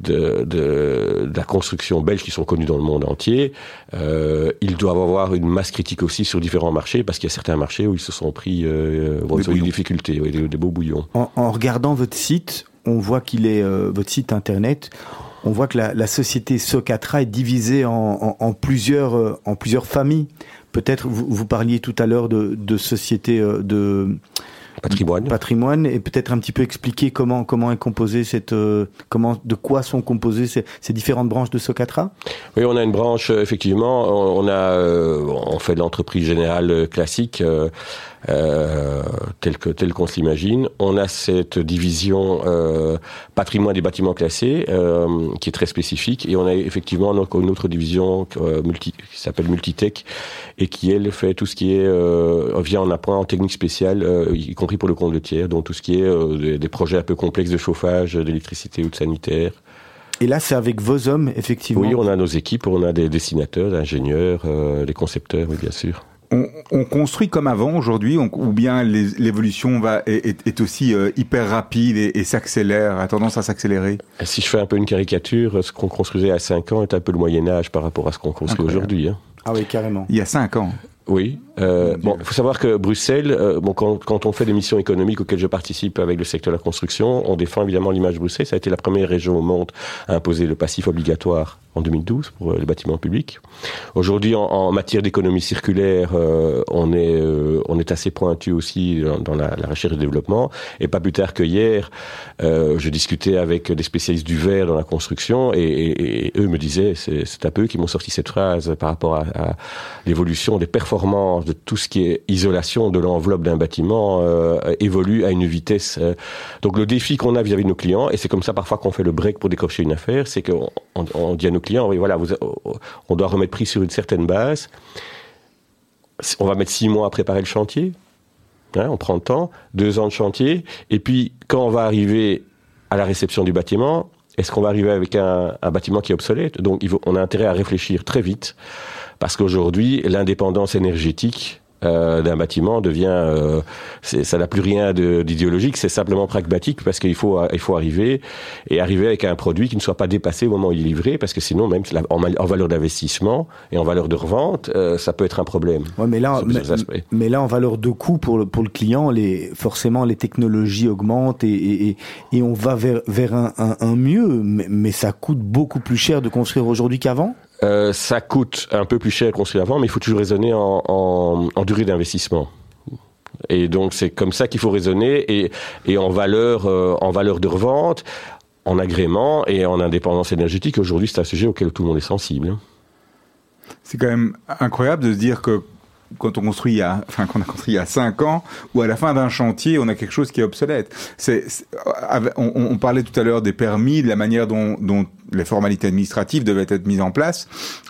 de, de, de la construction belge qui sont connus dans le monde entier. Euh, ils doivent avoir une masse critique aussi sur différents marchés, parce qu'il y a certains marchés où ils se sont pris, euh, bon, Des ils ont eu des bouillons. difficultés, oui, des, des beaux bouillons. En, en regardant votre site, on voit qu'il est euh, votre site internet. On voit que la, la société Socatra est divisée en, en- en plusieurs euh, en plusieurs familles. Peut-être vous, vous parliez tout à l'heure de, de société euh, de patrimoine. Patrimoine et peut-être un petit peu expliquer comment comment est composée cette euh, comment de quoi sont composées ces, ces différentes branches de Socatra? Oui, on a une branche, euh, effectivement. On on a, euh, on fait de l'entreprise générale classique, euh, euh, telle que telle qu'on s'imagine. On a cette division euh, patrimoine des bâtiments classés, euh, qui est très spécifique, et on a effectivement donc une autre division euh, multi, qui s'appelle Multitech et qui elle fait tout ce qui est euh, vient en appoint en technique spéciale, euh, y compris pour le compte de tiers, donc tout ce qui est euh, des, des projets un peu complexes de chauffage, d'électricité ou de sanitaire. Et là, c'est avec vos hommes, effectivement. Oui, on a nos équipes, on a des dessinateurs, des ingénieurs, euh, des concepteurs, oui, bien sûr. On, on construit comme avant aujourd'hui, ou bien les- l'évolution va est, aussi euh, hyper rapide et, et s'accélère, a tendance à s'accélérer? Et Si je fais un peu une caricature, ce qu'on construisait à 5 ans est un peu le Moyen Âge par rapport à ce qu'on construit aujourd'hui. hein. Ah oui, carrément. Il y a cinq ans. Oui. Euh, bon, il faut savoir que Bruxelles, euh, bon, quand, quand on fait des missions économiques auxquelles je participe avec le secteur de la construction, on défend évidemment l'image de Bruxelles. Ça a été la première région au monde à imposer le passif obligatoire en 2012 pour euh, les bâtiments publics. Aujourd'hui, en, en matière d'économie circulaire, euh, on est euh, on est assez pointu aussi dans, dans la, la recherche et le développement. Et pas plus tard que hier, euh, je discutais avec des spécialistes du verre dans la construction et, et- et eux me disaient, c'est un peu eux qui m'ont sorti cette phrase par rapport à, à l'évolution des performances de tout ce qui est isolation de l'enveloppe d'un bâtiment euh, évolue à une vitesse. euh. Donc le défi qu'on a vis-à-vis de nos clients, et c'est comme ça parfois qu'on fait le break pour décrocher une affaire, c'est qu'on on, dit à nos clients, voilà, on doit remettre prix sur une certaine base. On va mettre six mois à préparer le chantier. Hein, on prend le temps, deux ans de chantier, et puis quand on va arriver à la réception du bâtiment, est-ce qu'on va arriver avec un, bâtiment qui est obsolète? Donc on a intérêt à réfléchir très vite, parce qu'aujourd'hui, l'indépendance énergétique euh, d'un bâtiment devient, euh, ça n'a plus rien d'idéologique, c'est simplement pragmatique parce qu'il faut, il faut arriver et arriver avec un produit qui ne soit pas dépassé au moment où il est livré, parce que sinon même en, valeur d'investissement et en valeur de revente, euh, ça peut être un problème. Ouais, mais là, mais, mais en valeur de coût pour le, pour le client, les, forcément, les technologies augmentent et, et, et, et on va vers, vers un, un, un mieux, mais, mais ça coûte beaucoup plus cher de construire aujourd'hui qu'avant. Euh, ça coûte un peu plus cher à construire avant, mais il faut toujours raisonner en, durée d'investissement. Et donc c'est comme ça qu'il faut raisonner et, en valeur euh, en valeur de revente, en agrément et en indépendance énergétique. Aujourd'hui, c'est un sujet auquel tout le monde est sensible. C'est quand même incroyable de se dire que quand on construit il y a, enfin, qu'on a construit il y a 5 ans, ou à la fin d'un chantier, on a quelque chose qui est obsolète. C'est, on, parlait tout à l'heure des permis, de la manière dont, les formalités administratives devaient être mises en place.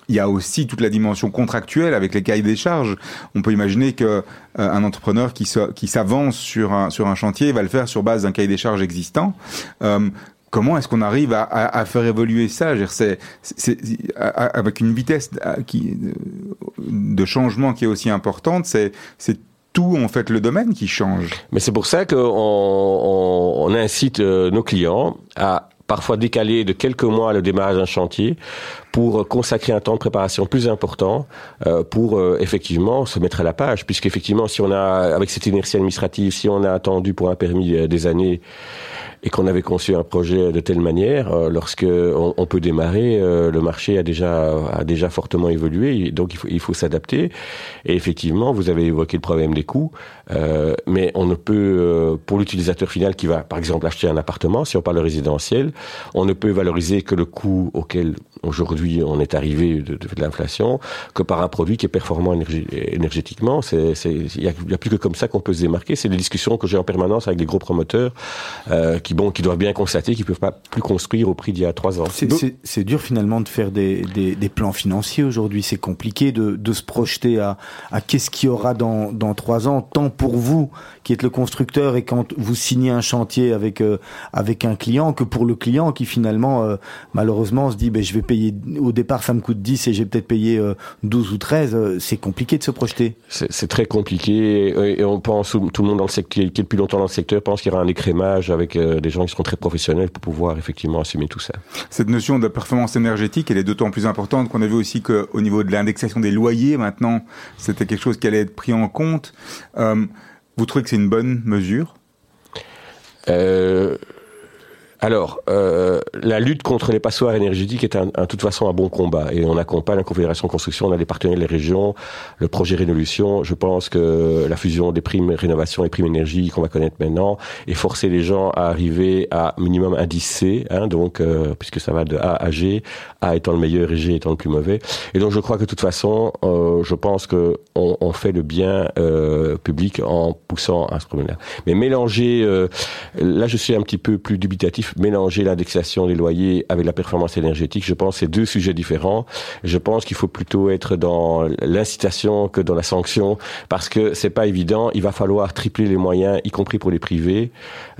Il y a aussi toute la dimension contractuelle avec les cahiers des charges. On peut imaginer que euh, un entrepreneur qui, s'avance sur un, sur un chantier va le faire sur base d'un cahier des charges existant. Euh, Comment est-ce qu'on arrive à, faire évoluer ça? C'est, avec une vitesse qui, de changement qui est aussi importante, c'est, c'est tout en fait le domaine qui change. Mais c'est pour ça qu'on on, on incite euh, nos clients à parfois décaler de quelques mois le démarrage d'un chantier pour consacrer un temps de préparation plus important euh, pour euh, effectivement se mettre à la page. Puisqu'effectivement si on a avec cette inertie administrative si on a attendu pour un permis euh, des années et qu'on avait conçu un projet de telle manière, euh, lorsque on, on peut démarrer, euh, le marché a déjà a déjà fortement évolué, donc il faut il faut s'adapter. Et effectivement, vous avez évoqué le problème des coûts, euh, mais on ne peut pour l'utilisateur final qui va par exemple acheter un appartement, si on parle de résidentiel, on ne peut valoriser que le coût auquel aujourd'hui on est arrivé de, de, de l'inflation que par un produit qui est performant énergétiquement. Il y a, il y a plus que comme ça qu'on peut se démarquer. C'est des discussions que j'ai en permanence avec des gros promoteurs euh, qui bon qui doivent bien constater qu'ils peuvent pas plus construire au prix d'il y a trois ans. C'est- dur finalement de faire des, des, des plans financiers aujourd'hui. C'est compliqué de, de se projeter à, à qu'est-ce qu'il y aura dans, dans trois ans, tant pour vous qui êtes le constructeur et quand vous signez un chantier avec, euh, avec un client que pour le client qui finalement euh, malheureusement se dit ben, je vais payer au départ ça me coûte 10 et j'ai peut-être payé euh, 12 ou 13. euh, C'est compliqué de se projeter. C'est c'est très compliqué et et on pense, tout le monde dans le secteur, qui est depuis longtemps dans le secteur pense qu'il y aura un écrémage avec euh, des gens qui seront très professionnels pour pouvoir effectivement assumer tout ça. Cette notion de performance énergétique, elle est d'autant plus importante qu'on a vu aussi qu'au niveau de l'indexation des loyers, maintenant, c'était quelque chose qui allait être pris en compte. Vous trouvez que c'est une bonne mesure? Euh, alors, euh, la lutte contre les passoires énergétiques est un, de toute façon un bon combat et on accompagne la Confédération Construction, on a des partenaires des régions, le projet Révolution. Je pense que la fusion des primes rénovation et primes énergie qu'on va connaître maintenant et forcer les gens à arriver à minimum indice C, hein, donc euh, puisque ça va de A à G, A étant le meilleur et G étant le plus mauvais. Et donc je crois que de toute façon, euh, je pense que on, on fait le bien euh, public en poussant à ce problème-là. Mais mélanger, euh, là je suis un petit peu plus dubitatif mélanger l'indexation des loyers avec la performance énergétique, je pense que c'est deux sujets différents. Je pense qu'il faut plutôt être dans l'incitation que dans la sanction, parce que c'est pas évident. Il va falloir tripler les moyens, y compris pour les privés,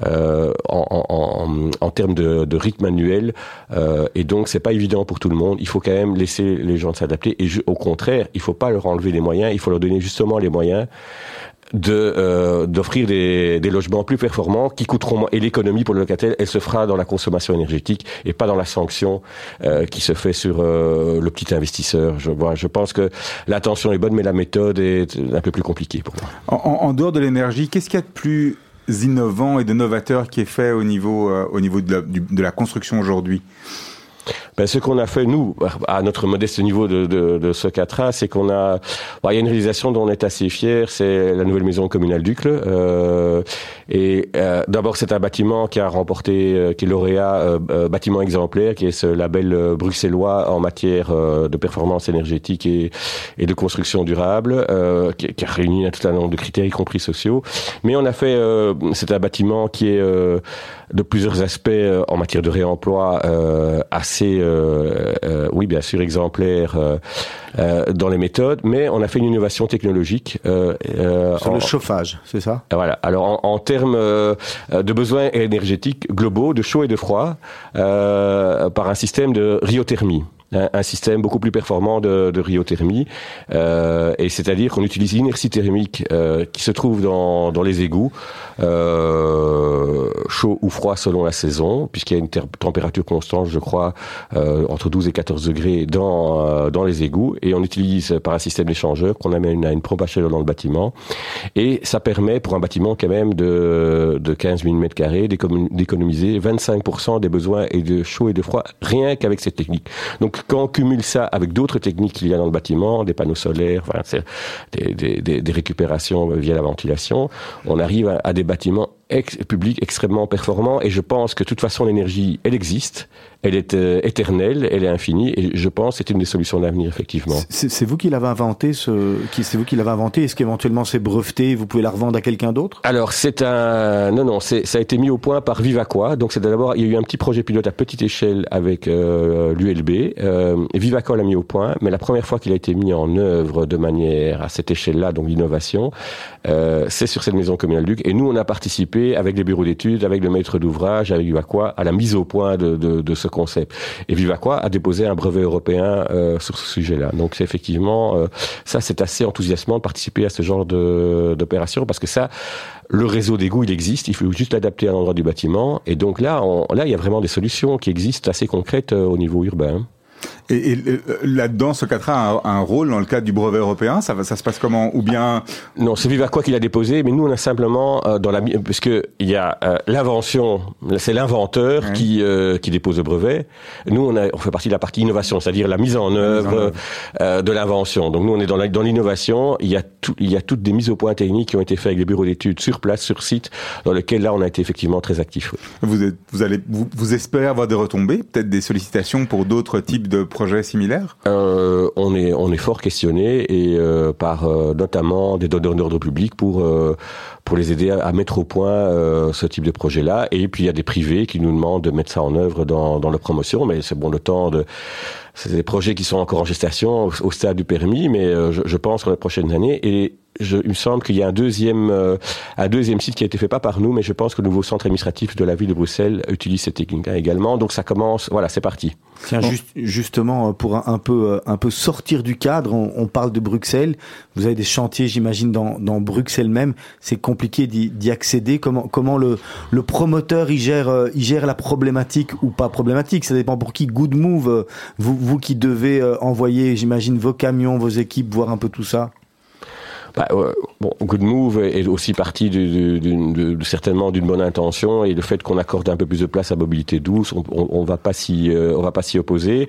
euh, en, en, en, termes de, de, rythme annuel. Euh, et donc c'est pas évident pour tout le monde. Il faut quand même laisser les gens s'adapter. Et je, au contraire, il faut pas leur enlever les moyens. Il faut leur donner justement les moyens de euh, d'offrir des, des logements plus performants qui coûteront moins. Et l'économie pour le locataire elle se fera dans la consommation énergétique et pas dans la sanction euh, qui se fait sur euh, le petit investisseur. Je vois je pense que l'intention est bonne mais la méthode est un peu plus compliquée pour moi. En, en dehors de l'énergie qu'est-ce qu'il y a de plus innovant et de novateur qui est fait au niveau euh, au niveau de la, de la construction aujourd'hui? Ben, ce qu'on a fait, nous, à notre modeste niveau de, de, de ce 4A, c'est qu'on a... Bon, il y a une réalisation dont on est assez fier, c'est la nouvelle maison communale d'Ucle. Euh, et euh, d'abord, c'est un bâtiment qui a remporté, euh, qui est lauréat euh, bâtiment exemplaire, qui est ce label euh, bruxellois en matière euh, de performance énergétique et, et de construction durable, euh, qui, qui, a réuni un tout un nombre de critères, y compris sociaux. Mais on a fait... euh, c'est un bâtiment qui est de plusieurs aspects en matière de réemploi assez euh, euh, oui, bien sûr, exemplaire euh, dans les méthodes, mais on a fait une innovation technologique. Sur en, le chauffage, c'est ça? Voilà. Alors, en, en termes de besoins énergétiques globaux, de chaud et de froid, par un système de ryothermie. Un, un système beaucoup plus performant de, de euh, et c'est-à-dire qu'on utilise l'inertie thermique euh, qui se trouve dans, dans les égouts, euh, chaud ou froid selon la saison, puisqu'il y a une température constante, je crois, euh, entre 12 et 14 degrés dans, euh, dans les égouts, et on utilise par un système d'échangeur qu'on amène à une pompe à chaleur dans le bâtiment, et ça permet pour un bâtiment quand même de, de 15 000 mètres carrés d'économ- d'économiser 25% des besoins et de chaud et de froid rien qu'avec cette technique. Donc quand on cumule ça avec d'autres techniques qu'il y a dans le bâtiment, des panneaux solaires, des, récupérations via la ventilation, on arrive à des bâtiments ex publics extrêmement performants et je pense que de toute façon l'énergie elle existe, elle est euh, éternelle, elle est infinie et je pense que c'est une des solutions d'avenir effectivement. C'est vous qui l'avez inventé, ce, qui, c'est vous qui l'avez inventé. Est-ce qu'éventuellement c'est breveté et vous pouvez la revendre à quelqu'un d'autre? Alors c'est un non non c'est ça a été mis au point par Vivaqua donc c'est d'abord il y a eu un petit projet pilote à petite échelle avec euh, l'ULB euh, Vivaqua l'a mis au point mais la première fois qu'il a été mis en œuvre de manière à cette échelle là donc l'innovation euh, c'est sur cette maison communale Duc et nous on a participé avec les bureaux d'études avec le maître d'ouvrage avec Vivaqua à la mise au point de, ce concept et Vivaqua a déposé un brevet européen euh, sur ce sujet là donc c'est effectivement euh, ça c'est assez enthousiasmant de participer à ce genre d'opération parce que ça le réseau d'égout, il existe, il faut juste l'adapter à l'endroit du bâtiment. Et donc là, là, il y a vraiment des solutions qui existent assez concrètes euh, au niveau urbain. Et, et, euh, là-dedans, ce cadre a un, un, rôle dans le cadre du brevet européen. Ça, se passe comment Ou bien Non, c'est Vivaqua qui l'a déposé, mais nous, on a simplement euh, dans la parce que il y a euh, l'invention, c'est l'inventeur Ouais. qui euh, qui dépose le brevet. Nous, on, a, on fait partie de la partie innovation, c'est-à-dire la mise en œuvre œuvre. euh, de l'invention. Donc nous, on est dans la- dans l'innovation. Il y a tout, il y a toutes des mises au point techniques qui ont été faites avec les bureaux d'études sur place, sur site, dans lesquels là, on a été effectivement très actifs. oui. vous, êtes, vous allez, vous, vous espérez avoir des retombées, peut-être des sollicitations pour d'autres types de projets Euh, on est on est fort questionné et euh, par euh, notamment des donneurs d'ordre public pour pour les aider à, mettre au point ce type de projet là et puis il y a des privés qui nous demandent de mettre ça en œuvre dans dans leur promotion. Mais c'est bon le temps de c'est des projets qui sont encore en gestation au, au stade du permis mais euh, je, je pense que les prochaines années et je, il me semble qu'il y a un deuxième euh, un deuxième site qui a été fait pas par nous mais je pense que le nouveau centre administratif de la ville de Bruxelles utilise cette technique là également donc ça commence voilà c'est parti Tiens, juste, justement, euh, pour un, un peu, un peu sortir du cadre, on, on parle de Bruxelles. Vous avez des chantiers, j'imagine, dans, dans Bruxelles même. C'est compliqué d'y accéder. Comment, comment le, le promoteur il gère, il gère la problématique ou pas problématique? Ça dépend pour qui. Good Move, vous, vous qui devez euh, envoyer, j'imagine, vos camions, vos équipes, voir un peu tout ça? Bah, bon, Good Move est aussi parti certainement d'une bonne intention et le fait qu'on accorde un peu plus de place à mobilité douce, on, on, on va pas s'y, euh, opposer.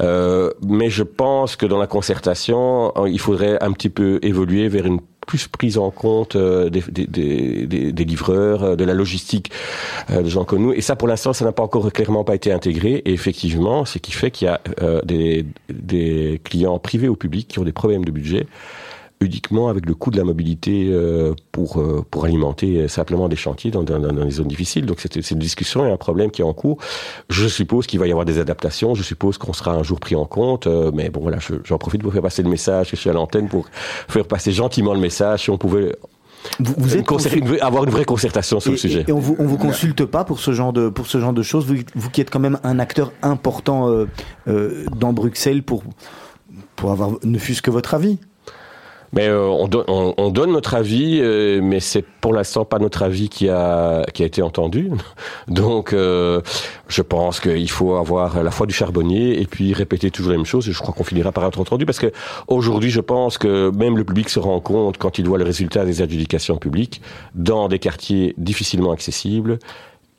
Euh, mais je pense que dans la concertation, il faudrait un petit peu évoluer vers une plus prise en compte euh, des, des, livreurs, euh, de la logistique euh, de gens comme nous. Et ça, pour l'instant, ça n'a pas encore clairement pas été intégré. Et effectivement, ce qui fait qu'il y a des, des clients privés ou publics qui ont des problèmes de budget uniquement avec le coût de la mobilité euh, pour euh, pour alimenter euh, simplement des chantiers dans, dans, dans les zones difficiles. Donc c'est c'est une discussion et un problème qui est en cours. Je suppose qu'il va y avoir des adaptations. Je suppose qu'on sera un jour pris en compte. euh, mais bon voilà, je- j'en profite pour faire passer le message. Je suis à l'antenne pour faire passer gentiment le message. Si on pouvait Vous, vous une êtes concer- une vraie- avoir une vraie concertation sur et, le sujet. et- et on vous, on vous consulte pas pour ce genre de, pour ce genre de choses. Vous, vous qui êtes quand même un acteur important euh, euh, dans Bruxelles pour, pour avoir ne fût-ce que votre avis? Mais euh, on, on, on donne notre avis, euh, mais c'est pour l'instant pas notre avis qui a qui a été entendu. Donc, euh, je pense qu'il faut avoir la foi du charbonnier et puis répéter toujours la même chose. Et je crois qu'on finira par être entendu parce que aujourd'hui, je pense que même le public se rend compte quand il voit le résultat des adjudications publiques dans des quartiers difficilement accessibles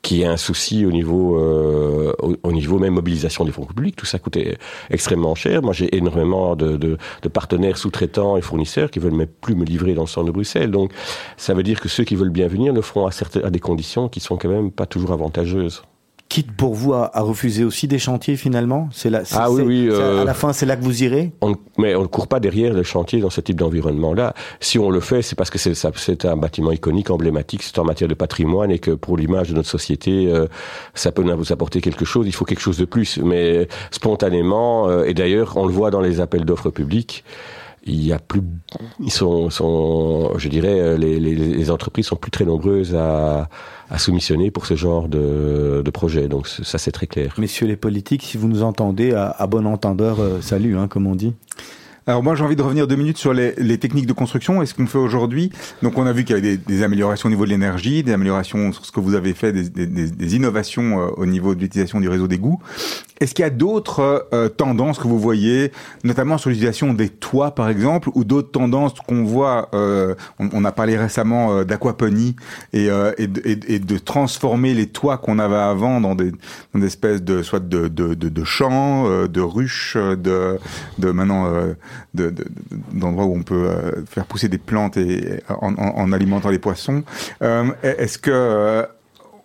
qu'il y a un souci au niveau, euh, au, au niveau même mobilisation des fonds publics. Tout ça coûtait extrêmement cher. Moi, j'ai énormément de, de, de partenaires sous-traitants et fournisseurs qui veulent même plus me livrer dans le centre de Bruxelles. Donc, ça veut dire que ceux qui veulent bien venir le feront à, certaines, à des conditions qui sont quand même pas toujours avantageuses. Quitte pour vous à, à refuser aussi des chantiers finalement. C'est là. c'est- Ah oui, oui, c'est- euh, À la fin, c'est là que vous irez. On, mais on ne court pas derrière le chantier dans ce type d'environnement-là. Si on le fait, c'est parce que c'est un bâtiment iconique, emblématique, c'est en matière de patrimoine et que pour l'image de notre société, euh, ça peut nous apporter quelque chose. Il faut quelque chose de plus. Mais spontanément, euh, et d'ailleurs, on le voit dans les appels d'offres publics, il y a plus, ils sont, sont je dirais, les, les, les entreprises sont plus très nombreuses à, à soumissionner pour ce genre de, de projet. Donc ça, c'est très clair. Messieurs les politiques, si vous nous entendez, à, à bon entendeur, euh, salut, hein, comme on dit. Alors moi j'ai envie de revenir deux minutes sur les, les techniques de construction et ce qu'on fait aujourd'hui. Donc on a vu qu'il y avait des, des, améliorations au niveau de l'énergie, des améliorations sur ce que vous avez fait, des, des, des innovations euh, au niveau de l'utilisation du réseau d'égouts. Est-ce qu'il y a d'autres euh, tendances que vous voyez, notamment sur l'utilisation des toits par exemple, ou d'autres tendances qu'on voit euh, on, on, a parlé récemment euh, d'aquaponie et, euh, et, et, et, de transformer les toits qu'on avait avant dans des, dans des espèces de soit de, de, de, de champs, euh, de ruches, de, de maintenant d'endroits où on peut faire pousser des plantes et en, en, en alimentant les poissons. Est-ce que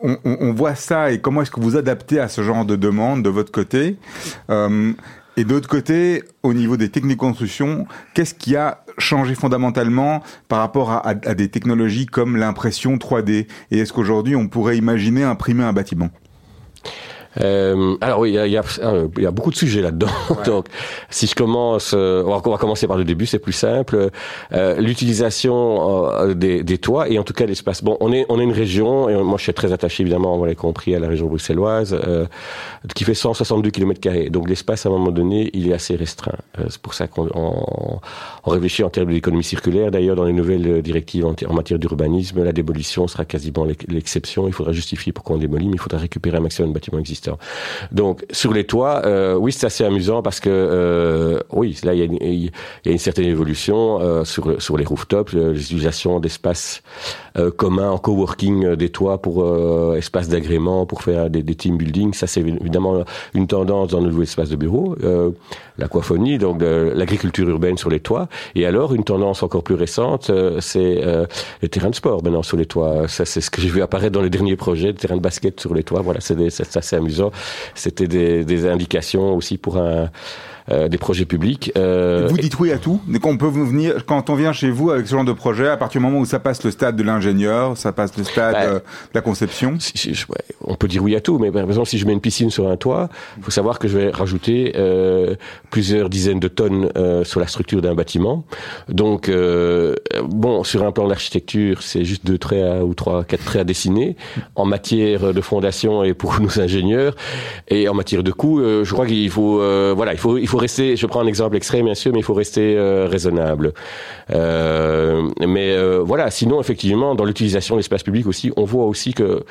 on, on, voit ça et comment est-ce que vous adaptez à ce genre de demande de votre côté. Euh, Et d'autre côté, au niveau des techniques de construction, qu'est-ce qui a changé fondamentalement par rapport à, à, à des technologies comme l'impression 3D Et est-ce qu'aujourd'hui on pourrait imaginer imprimer un bâtiment? Euh, alors oui, il y a, y, a, y a, beaucoup de sujets là-dedans. Ouais. Donc, si je commence, euh, on, va, on, va, commencer par le début, c'est plus simple. Euh, L'utilisation euh, des, des, toits et en tout cas l'espace. Bon, on est on est une région et moi je suis très attaché évidemment, on l'a compris, à la région bruxelloise, euh, qui fait 162 km carrés. Donc l'espace à un moment donné, il est assez restreint. Euh, c'est pour ça qu'on on, on, réfléchit en termes d'économie circulaire. D'ailleurs, dans les nouvelles directives en, en matière d'urbanisme, la démolition sera quasiment l'exception. Il faudra justifier pourquoi on démolit, mais il faudra récupérer un maximum de bâtiments existants Donc sur les toits, euh, oui, c'est assez amusant parce que euh, oui, là il y, a une, il y a une certaine évolution euh, sur sur les rooftops, l'utilisation d'espaces euh, communs en coworking euh, des toits pour euh, espaces d'agrément, pour faire des, des, team building. Ça c'est évidemment une tendance dans le nouveau espace de bureau. L'aquaphonie, donc l'agriculture urbaine sur les toits. Et alors une tendance encore plus récente, c'est les terrains de sport maintenant sur les toits. Ça c'est ce que j'ai vu apparaître dans les derniers projets, de terrains de basket sur les toits. Voilà, c'est assez amusant. C'était des, des, indications aussi pour un, euh, des projets publics. Euh... Vous dites oui à tout. On peut venir quand on vient chez vous avec ce genre de projet, à partir du moment où ça passe le stade de l'ingénieur, ça passe le stade bah, euh, de la conception. Si, si, ouais, on peut dire oui à tout, mais par exemple si je mets une piscine sur un toit, il faut savoir que je vais rajouter euh, plusieurs dizaines de tonnes euh, sur la structure d'un bâtiment. Donc euh, bon, sur un plan d'architecture, c'est juste deux traits à, ou trois, quatre traits à dessiner. En matière de fondation et pour nos ingénieurs, et en matière de coût, euh, je crois qu'il faut, voilà, il faut, il faut rester, je prends un exemple extrême bien sûr, mais il faut rester euh, raisonnable. Euh, mais euh, voilà, sinon effectivement, dans l'utilisation de l'espace public aussi, on voit aussi que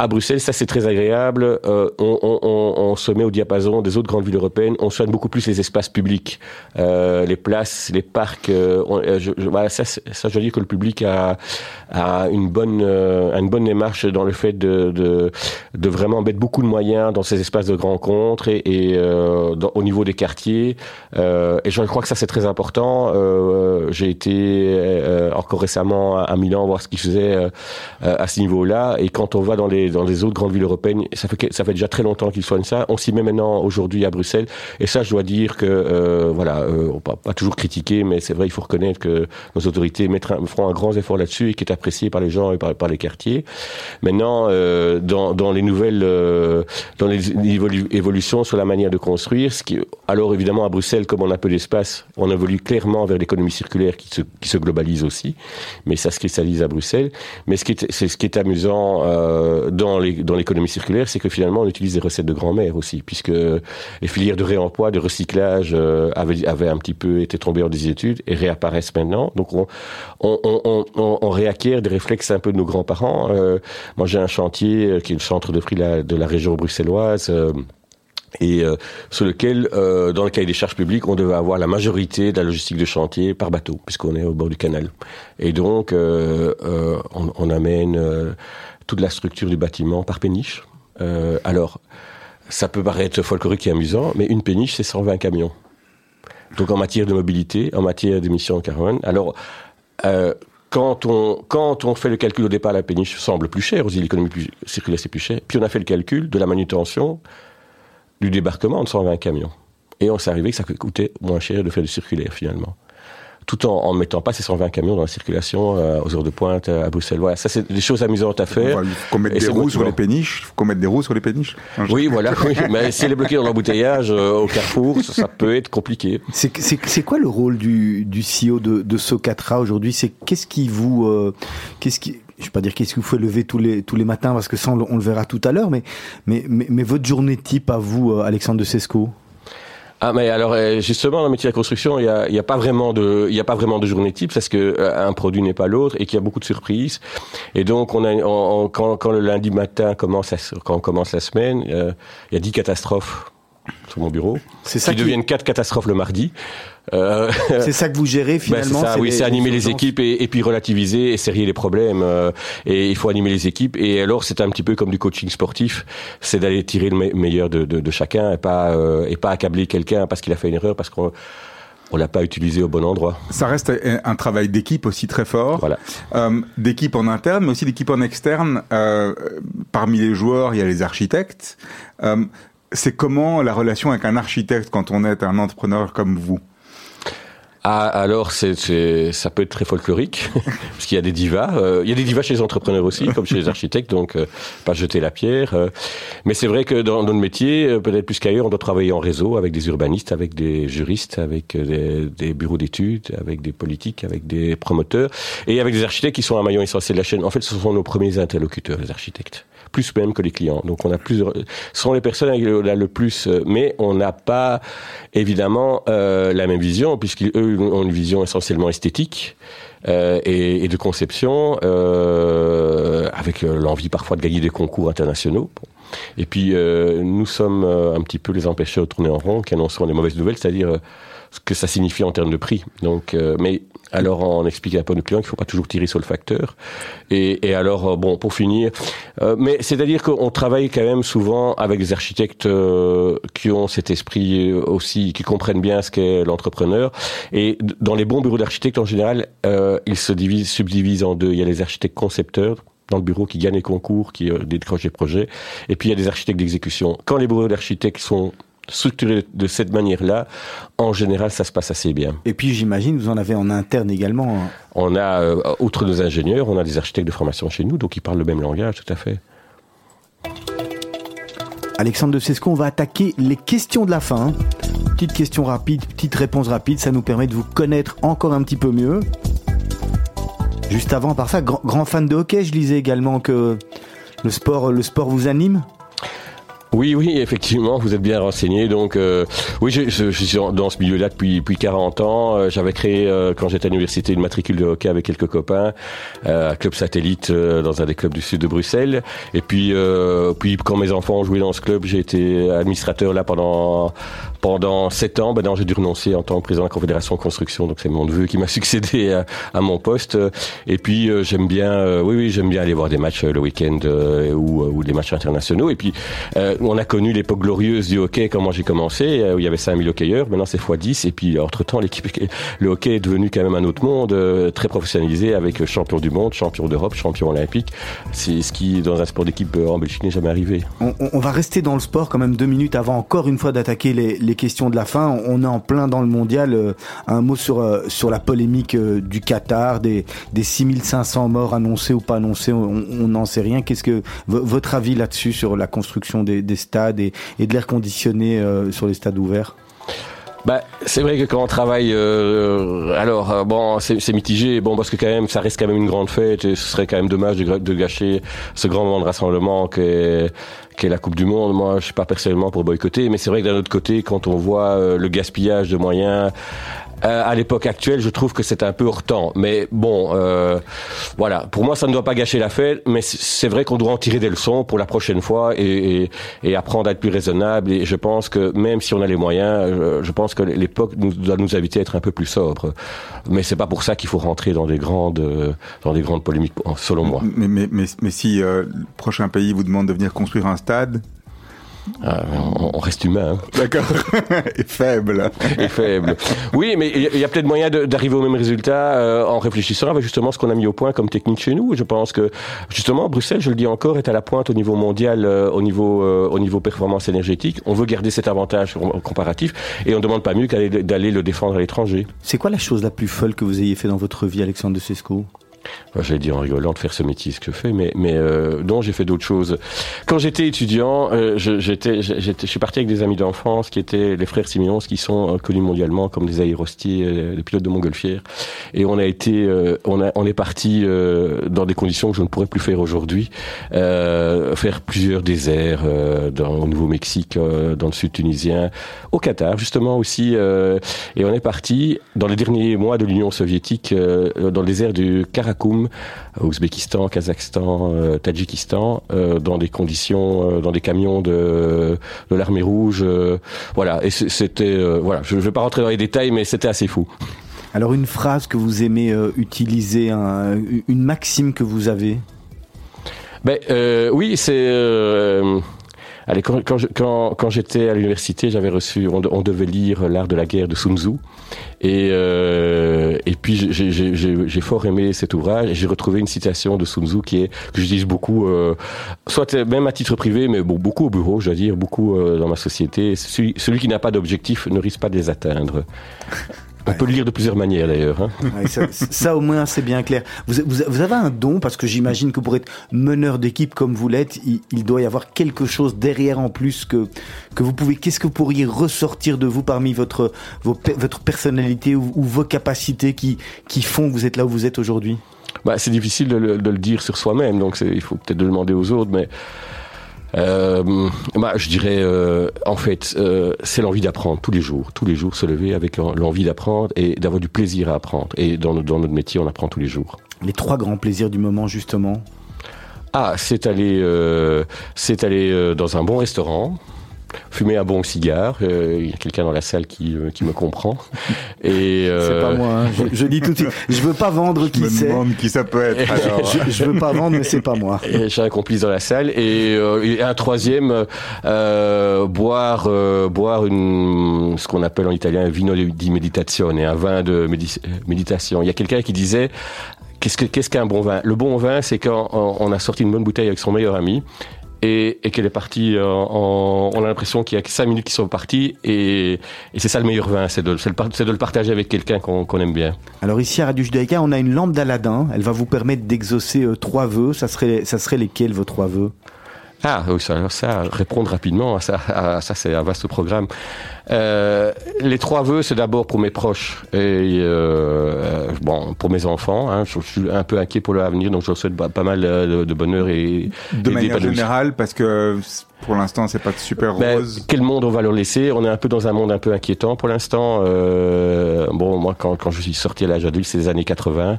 à Bruxelles, ça c'est très agréable. Euh, on, on, on, se met au diapason des autres grandes villes européennes. On soigne beaucoup plus les espaces publics, euh, les places, les parcs. Euh, je, voilà, ça, ça, je veux dire que le public a, a une bonne, euh, une bonne démarche dans le fait de, de, de, vraiment mettre beaucoup de moyens dans ces espaces de rencontres et, et euh, dans, au niveau des quartiers. Euh, et je crois que ça c'est très important. J'ai été encore récemment à Milan voir ce qu'ils faisaient à ce niveau-là. Et quand on va dans les dans les autres grandes villes européennes. Ça fait, ça fait déjà très longtemps qu'ils soignent ça. On s'y met maintenant aujourd'hui à Bruxelles. Et ça, je dois dire que, euh, voilà, euh, on peut pas toujours critiquer, mais c'est vrai, il faut reconnaître que nos autorités feront un grand effort là-dessus et qui est apprécié par les gens et par, les quartiers. Maintenant, euh, dans, dans les nouvelles, euh, dans les évolutions sur la manière de construire, alors évidemment à Bruxelles, comme on a peu d'espace, on évolue clairement vers l'économie circulaire qui se, qui se globalise aussi, mais ça se cristallise à Bruxelles. Mais ce qui est, c'est ce qui est amusant dans l'économie circulaire, c'est que finalement on utilise des recettes de grand-mère aussi, puisque les filières de réemploi, de recyclage euh, avaient, un petit peu été tombées en désuétude et réapparaissent maintenant. Donc on, réacquiert des réflexes un peu de nos grands-parents. Euh, moi j'ai un chantier euh, qui est le centre de prix de la région bruxelloise. Et euh, sur lequel, dans le cahier des charges publiques, on devait avoir la majorité de la logistique de chantier par bateau, puisqu'on est au bord du canal. Et donc, on, amène toute la structure du bâtiment par péniche. Euh, alors, ça peut paraître folklorique et amusant, mais une péniche, c'est 120 camions. Donc, en matière de mobilité, en matière d'émissions carbone, alors, quand on, quand on fait le calcul au départ, la péniche semble plus chère, aussi l'économie circulaire, c'est plus cher. Puis on a fait le calcul de la manutention, du débarquement de 120 camions. Et on s'est arrivé que ça coûtait moins cher de faire du circulaire finalement. Tout en en ne mettant pas ces 120 camions dans la circulation euh, aux heures de pointe euh, à Bruxelles. Voilà, ça c'est des choses amusantes à faire. Il faut qu'on mette Et des roues sur les péniches. Il faut qu'on mette des roues sur les péniches. Oui, voilà. Oui. Mais si elle est bloquée dans l'embouteillage euh, au carrefour, ça, ça peut être compliqué. C'est c'est- c'est quoi le rôle du, du CEO de, de Socatra aujourd'hui? C'est qu'est-ce qui vous, euh, qu'est-ce qui, je vais pas dire qu'est-ce que vous faites lever tous les tous les matins parce que ça on, le- on le verra tout à l'heure, mais, mais mais mais votre journée type à vous, euh, Alexandre de Sesco? Ah, mais alors euh, justement dans le métier de la construction, il y a, y a pas vraiment de, il y a pas vraiment de journée type parce que euh, un produit n'est pas l'autre et qu'il y a beaucoup de surprises. Et donc on a, on- on- quand, quand le lundi matin commence, la- quand on commence la semaine, euh, il y a 10 catastrophes sur mon bureau, C'est ça qui qui- deviennent quatre catastrophes le mardi. Euh, C'est ça que vous gérez Ben, finalement c'est ça, oui, c'est animer les équipes et, et puis relativiser et serrer les problèmes. euh, et il faut animer les équipes. Et alors, c'est un petit peu comme du coaching sportif, c'est d'aller tirer le me- meilleur de, de, de chacun et pas euh, et pas accabler quelqu'un parce qu'il a fait une erreur parce qu'on on l'a pas utilisé au bon endroit. Ça reste un un travail d'équipe aussi très fort. Voilà. Euh, d'équipe en interne, mais aussi d'équipe en externe. Euh, parmi les joueurs, il y a les architectes. Euh, c'est comment la relation avec un architecte quand on est un entrepreneur comme vous Ah, alors, c'est, c'est, ça peut être très folklorique, parce qu'il y a des divas. euh, il y a des divas chez les entrepreneurs aussi, comme chez les architectes, donc euh, pas jeter la pierre. euh. mais c'est vrai que dans, dans notre métier, peut-être plus qu'ailleurs, on doit travailler en réseau avec des urbanistes, avec des juristes, avec des, des bureaux d'études, avec des politiques, avec des promoteurs, et avec des architectes qui sont un maillon essentiel de la chaîne. En fait, ce sont nos premiers interlocuteurs, les architectes plus même que les clients. Donc on a plusieurs, ce sont les personnes avec le, le plus, euh, mais on n'a pas évidemment euh, la même vision puisqu'eux ont une vision essentiellement esthétique. Euh, et, de conception, avec l'envie parfois de gagner des concours internationaux. Et puis nous sommes un petit peu les empêcheurs de tourner en rond, qui annonceront des mauvaises nouvelles, c'est-à-dire ce que ça signifie en termes de prix. Donc, euh, mais alors on explique un peu nos clients qu'il ne faut pas toujours tirer sur le facteur. Et, alors, euh, bon, pour finir, euh, mais c'est-à-dire qu'on travaille quand même souvent avec des architectes qui ont cet esprit aussi, qui comprennent bien ce qu'est l'entrepreneur. Et dans les bons bureaux d'architectes, en général, ils se divisent, subdivisent en deux. Il y a les architectes concepteurs dans le bureau qui gagnent les concours, qui décrochent les projets, et puis il y a des architectes d'exécution. Quand les bureaux d'architectes sont structurés de cette manière-là, en général, ça se passe assez bien. Et puis j'imagine vous en avez en interne également. hein. On a, euh, outre nos ingénieurs, on a des architectes de formation chez nous, donc ils parlent le même langage, tout à fait. Alexandre de Sesco, on va attaquer les questions de la fin. Petite question rapide, petite réponse rapide, ça nous permet de vous connaître encore un petit peu mieux. Juste avant, par ça, grand, grand fan de hockey, je lisais également que le sport, le sport vous anime. Oui, oui, effectivement, vous êtes bien renseigné. Donc, euh, oui, je, je- je suis dans- ce milieu-là depuis, depuis 40 ans. Euh, J'avais créé, euh, quand j'étais à l'université, une matricule de hockey avec quelques copains, euh, un club satellite euh, dans un des clubs du sud de Bruxelles. Et puis, euh, puis quand mes enfants ont joué dans ce club, j'ai été administrateur là pendant pendant sept ans. Maintenant, j'ai dû renoncer en tant que président de la Confédération Construction. Donc, c'est mon neveu qui m'a succédé à, à mon poste. Et puis, j'aime bien, oui, oui, j'aime bien aller voir des matchs le week-end ou, ou des matchs internationaux. Et puis, on a connu l'époque glorieuse du hockey quand moi j'ai commencé, euh, où il y avait 5000 hockeyeurs. Maintenant, c'est x10. Et puis, entre-temps, l'équipe, le hockey est devenu quand même un autre monde, euh, très professionnalisé, avec euh, champion du monde, champion d'Europe, champion olympique. C'est ce qui, dans un sport d'équipe euh, en Belgique, n'est jamais arrivé. On, va rester dans le sport quand même deux minutes avant encore une fois d'attaquer les, les questions de la fin. On est en plein dans le mondial. Euh, un mot sur, euh, sur la polémique euh, du Qatar, des, des 6500 morts annoncés ou pas annoncés, on n'en sait rien. Qu'est-ce que votre avis là-dessus sur la construction des, des stades et, de l'air conditionné euh, sur les stades ouverts? Bah, c'est vrai que quand on travaille, euh, alors euh, bon, c'est mitigé, bon parce que quand même, ça reste quand même une grande fête et ce serait quand même dommage de, gâcher ce grand moment de rassemblement qu'est qu'est la Coupe du Monde. Moi, je suis pas personnellement pour boycotter, mais c'est vrai que d'un autre côté, quand on voit le gaspillage de moyens. Euh, à l'époque actuelle, je trouve que c'est un peu hors temps. Mais bon, euh, voilà. Pour moi, ça ne doit pas gâcher la fête, mais c'est vrai qu'on doit en tirer des leçons pour la prochaine fois et, et, et apprendre à être plus raisonnable. Et je pense que même si on a les moyens, euh, je pense que l'époque nous, doit nous inviter à être un peu plus sobre. Mais c'est pas pour ça qu'il faut rentrer dans des grandes, euh, dans des grandes polémiques, selon moi. Mais, mais, mais, mais si euh, le prochain pays vous demande de venir construire un stade, Ah, on, reste humain. hein. D'accord. Et faible. Et faible. Oui, mais il y a- peut-être moyen d'arriver au même résultat euh, en réfléchissant avec justement ce qu'on a mis au point comme technique chez nous. Je pense que justement Bruxelles, je le dis encore, est à la pointe au niveau mondial, euh, au niveau euh, au niveau performance énergétique. On veut garder cet avantage com- comparatif et on ne demande pas mieux qu'aller- d'aller le défendre à l'étranger. C'est quoi la chose la plus folle que vous ayez fait dans votre vie, Alexandre de Sesco? J'allais dire en rigolant de faire ce métier, ce que je fais, mais, mais euh, non, j'ai fait d'autres choses. Quand j'étais étudiant, euh, j'étais, je suis parti avec des amis d'enfance qui étaient les frères Simons, qui sont euh, connus mondialement comme des aérostiers, euh, des pilotes de montgolfière. Et on a été, euh, on, a, on est parti dans des conditions que je ne pourrais plus faire aujourd'hui, faire plusieurs déserts dans, au Nouveau-Mexique, dans le sud tunisien, au Qatar justement aussi. et on est parti dans les derniers mois de l'Union soviétique, dans le désert du Karakoum, Ouzbékistan, Kazakhstan, euh, Tadjikistan, euh, dans des conditions, euh, dans des camions de, de l'armée rouge. voilà, et c'était, voilà, je ne vais pas rentrer dans les détails, mais c'était assez fou. Alors une phrase que vous aimez utiliser, un- une maxime que vous avez? Ben oui, c'est. Allez, quand, quand, quand, quand j'étais à l'université, j'avais reçu, on, de- on devait lire l'art de la guerre de Sun Tzu, et euh, et puis j'ai- j'ai- j'ai fort aimé cet ouvrage, et j'ai retrouvé une citation de Sun Tzu qui est que j'utilise beaucoup, euh, soit même à titre privé, mais bon, beaucoup au bureau, je dois dire, beaucoup euh, dans ma société. Celui, celui qui n'a pas d'objectif ne risque pas de les atteindre. On peut le lire de plusieurs manières d'ailleurs. Hein. Ça, ça, au moins c'est bien clair. Vous, vous, vous avez un don parce que j'imagine que pour être meneur d'équipe comme vous l'êtes, il, il doit y avoir quelque chose derrière en plus que que vous pouvez. Qu'est-ce que vous pourriez ressortir de vous parmi votre vos votre personnalité ou, ou vos capacités qui qui font que vous êtes là où vous êtes aujourd'hui? Bah, c'est difficile de le, de le dire sur soi-même, donc il faut peut-être le demander aux autres, mais euh, bah, je dirais, euh, en fait, euh, c'est l'envie d'apprendre tous les jours, tous les jours se lever avec l'en- l'envie d'apprendre et d'avoir du plaisir à apprendre. Et dans, notre- dans notre métier, on apprend tous les jours. Les trois grands plaisirs du moment justement? Ah, c'est aller, euh, c'est aller dans un bon restaurant, fumer un bon cigare. euh, Il y a quelqu'un dans la salle qui, euh, qui me comprend. Et C'est euh, pas moi. hein. Je, je dis tout de suite. Je veux pas vendre qui Je me c'est. demande qui ça peut être. alors. Je, je veux pas vendre, mais c'est pas moi. J'ai un complice dans la salle et, euh, et un troisième euh, boire euh, boire une ce qu'on appelle en italien un vino di meditazione, un vin de médi- méditation. Il y a quelqu'un qui disait qu'est-ce que qu'est-ce qu'un bon vin? Le bon vin, c'est quand on, on a sorti une bonne bouteille avec son meilleur ami. Et, et qu'elle est partie, euh, on a l'impression qu'il y a que cinq minutes qui sont parties, et, c'est ça le meilleur vin, c'est de, le partager avec quelqu'un qu'on qu'on aime bien. Alors ici à Radio Judaïka, on a une lampe d'Aladin. Elle va vous permettre d'exaucer euh, trois vœux. Ça serait, ça serait lesquels vos trois vœux? Ah, oui, ça, ça, répondre rapidement à ça, à ça c'est un vaste programme. Euh, les trois vœux, c'est d'abord pour mes proches et euh, bon pour mes enfants. Hein, je, je suis un peu inquiet pour l'avenir, donc je leur souhaite pas, pas mal de, de bonheur et De et manière générale, parce que pour l'instant, c'est pas super Ben, rose. quel monde on va leur laisser? On est un peu dans un monde un peu inquiétant pour l'instant. Euh, bon, moi, quand, quand je suis sorti à l'âge adulte, c'est les années 80.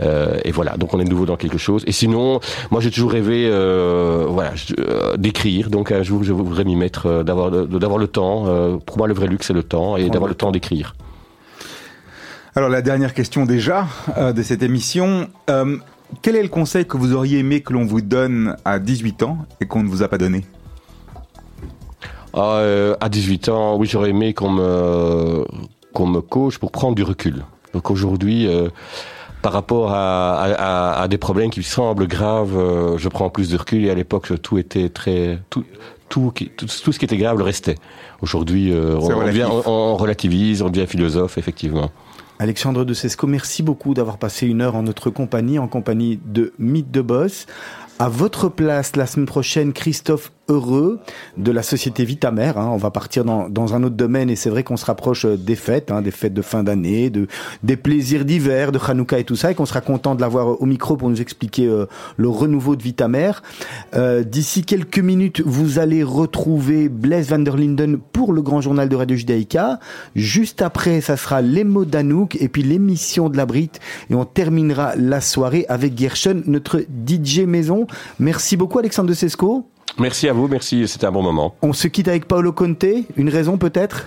Euh, et voilà, donc on est de nouveau dans quelque chose. Et sinon, moi, j'ai toujours rêvé, euh, voilà, euh, d'écrire. Donc un jour, je voudrais m'y mettre, euh, d'avoir, d'avoir le temps. Euh, pour moi, le vrai luxe, c'est le temps et d'avoir le temps d'écrire. Alors la dernière question déjà de cette émission. Quel est le conseil que vous auriez aimé que l'on vous donne à 18 ans et qu'on ne vous a pas donné? Ah, euh, à 18 ans, oui, j'aurais aimé qu'on me, qu'on me coach pour prendre du recul. Donc aujourd'hui, euh, par rapport à, à- à- à des problèmes qui semblent graves, euh, je prends plus de recul et à l'époque, tout était très... Tout, tout, qui- tout, tout ce qui était grave le restait. Aujourd'hui, euh, on, C'est on relatif. devient- on- on relativise, on devient philosophe, effectivement. Alexandre de Sesco, merci beaucoup d'avoir passé une heure en notre compagnie, en compagnie de Mythe de Boss. À votre place, la semaine prochaine, Christophe Heureux de la société Vitamer. hein. On va partir dans, dans un autre domaine et c'est vrai qu'on se rapproche euh, des fêtes, hein, des fêtes de fin d'année, de, des plaisirs d'hiver, de Hanouka et tout ça et qu'on sera content de l'avoir euh, au micro pour nous expliquer euh, le renouveau de Vitamer. Euh, D'ici quelques minutes, vous allez retrouver Blaise van der Linden pour le grand journal de Radio Judaïka. Juste après, ça sera les mots d'Anouk et puis l'émission de la Brite. Et on terminera la soirée avec Gershon, notre DJ maison. Merci beaucoup Alexandre de Sesco. Merci à vous, merci, c'était un bon moment. On se quitte avec Paolo Conte. Une raison peut-être?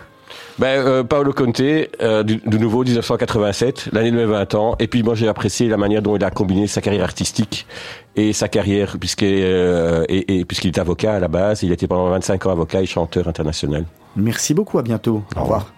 Ben, euh, Paolo Conte, euh, du, de nouveau 1987, l'année de mes 20 ans. Et puis moi j'ai apprécié la manière dont il a combiné sa carrière artistique et sa carrière, puisqu'il euh, et, et puisqu'il est avocat à la base. Il était pendant 25 ans avocat et chanteur international. Merci beaucoup, à bientôt. Au revoir.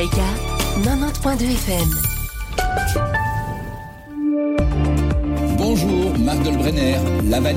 Judaïka, 90.2 FM. Bonjour, Marc Dolbrenner, la vanille.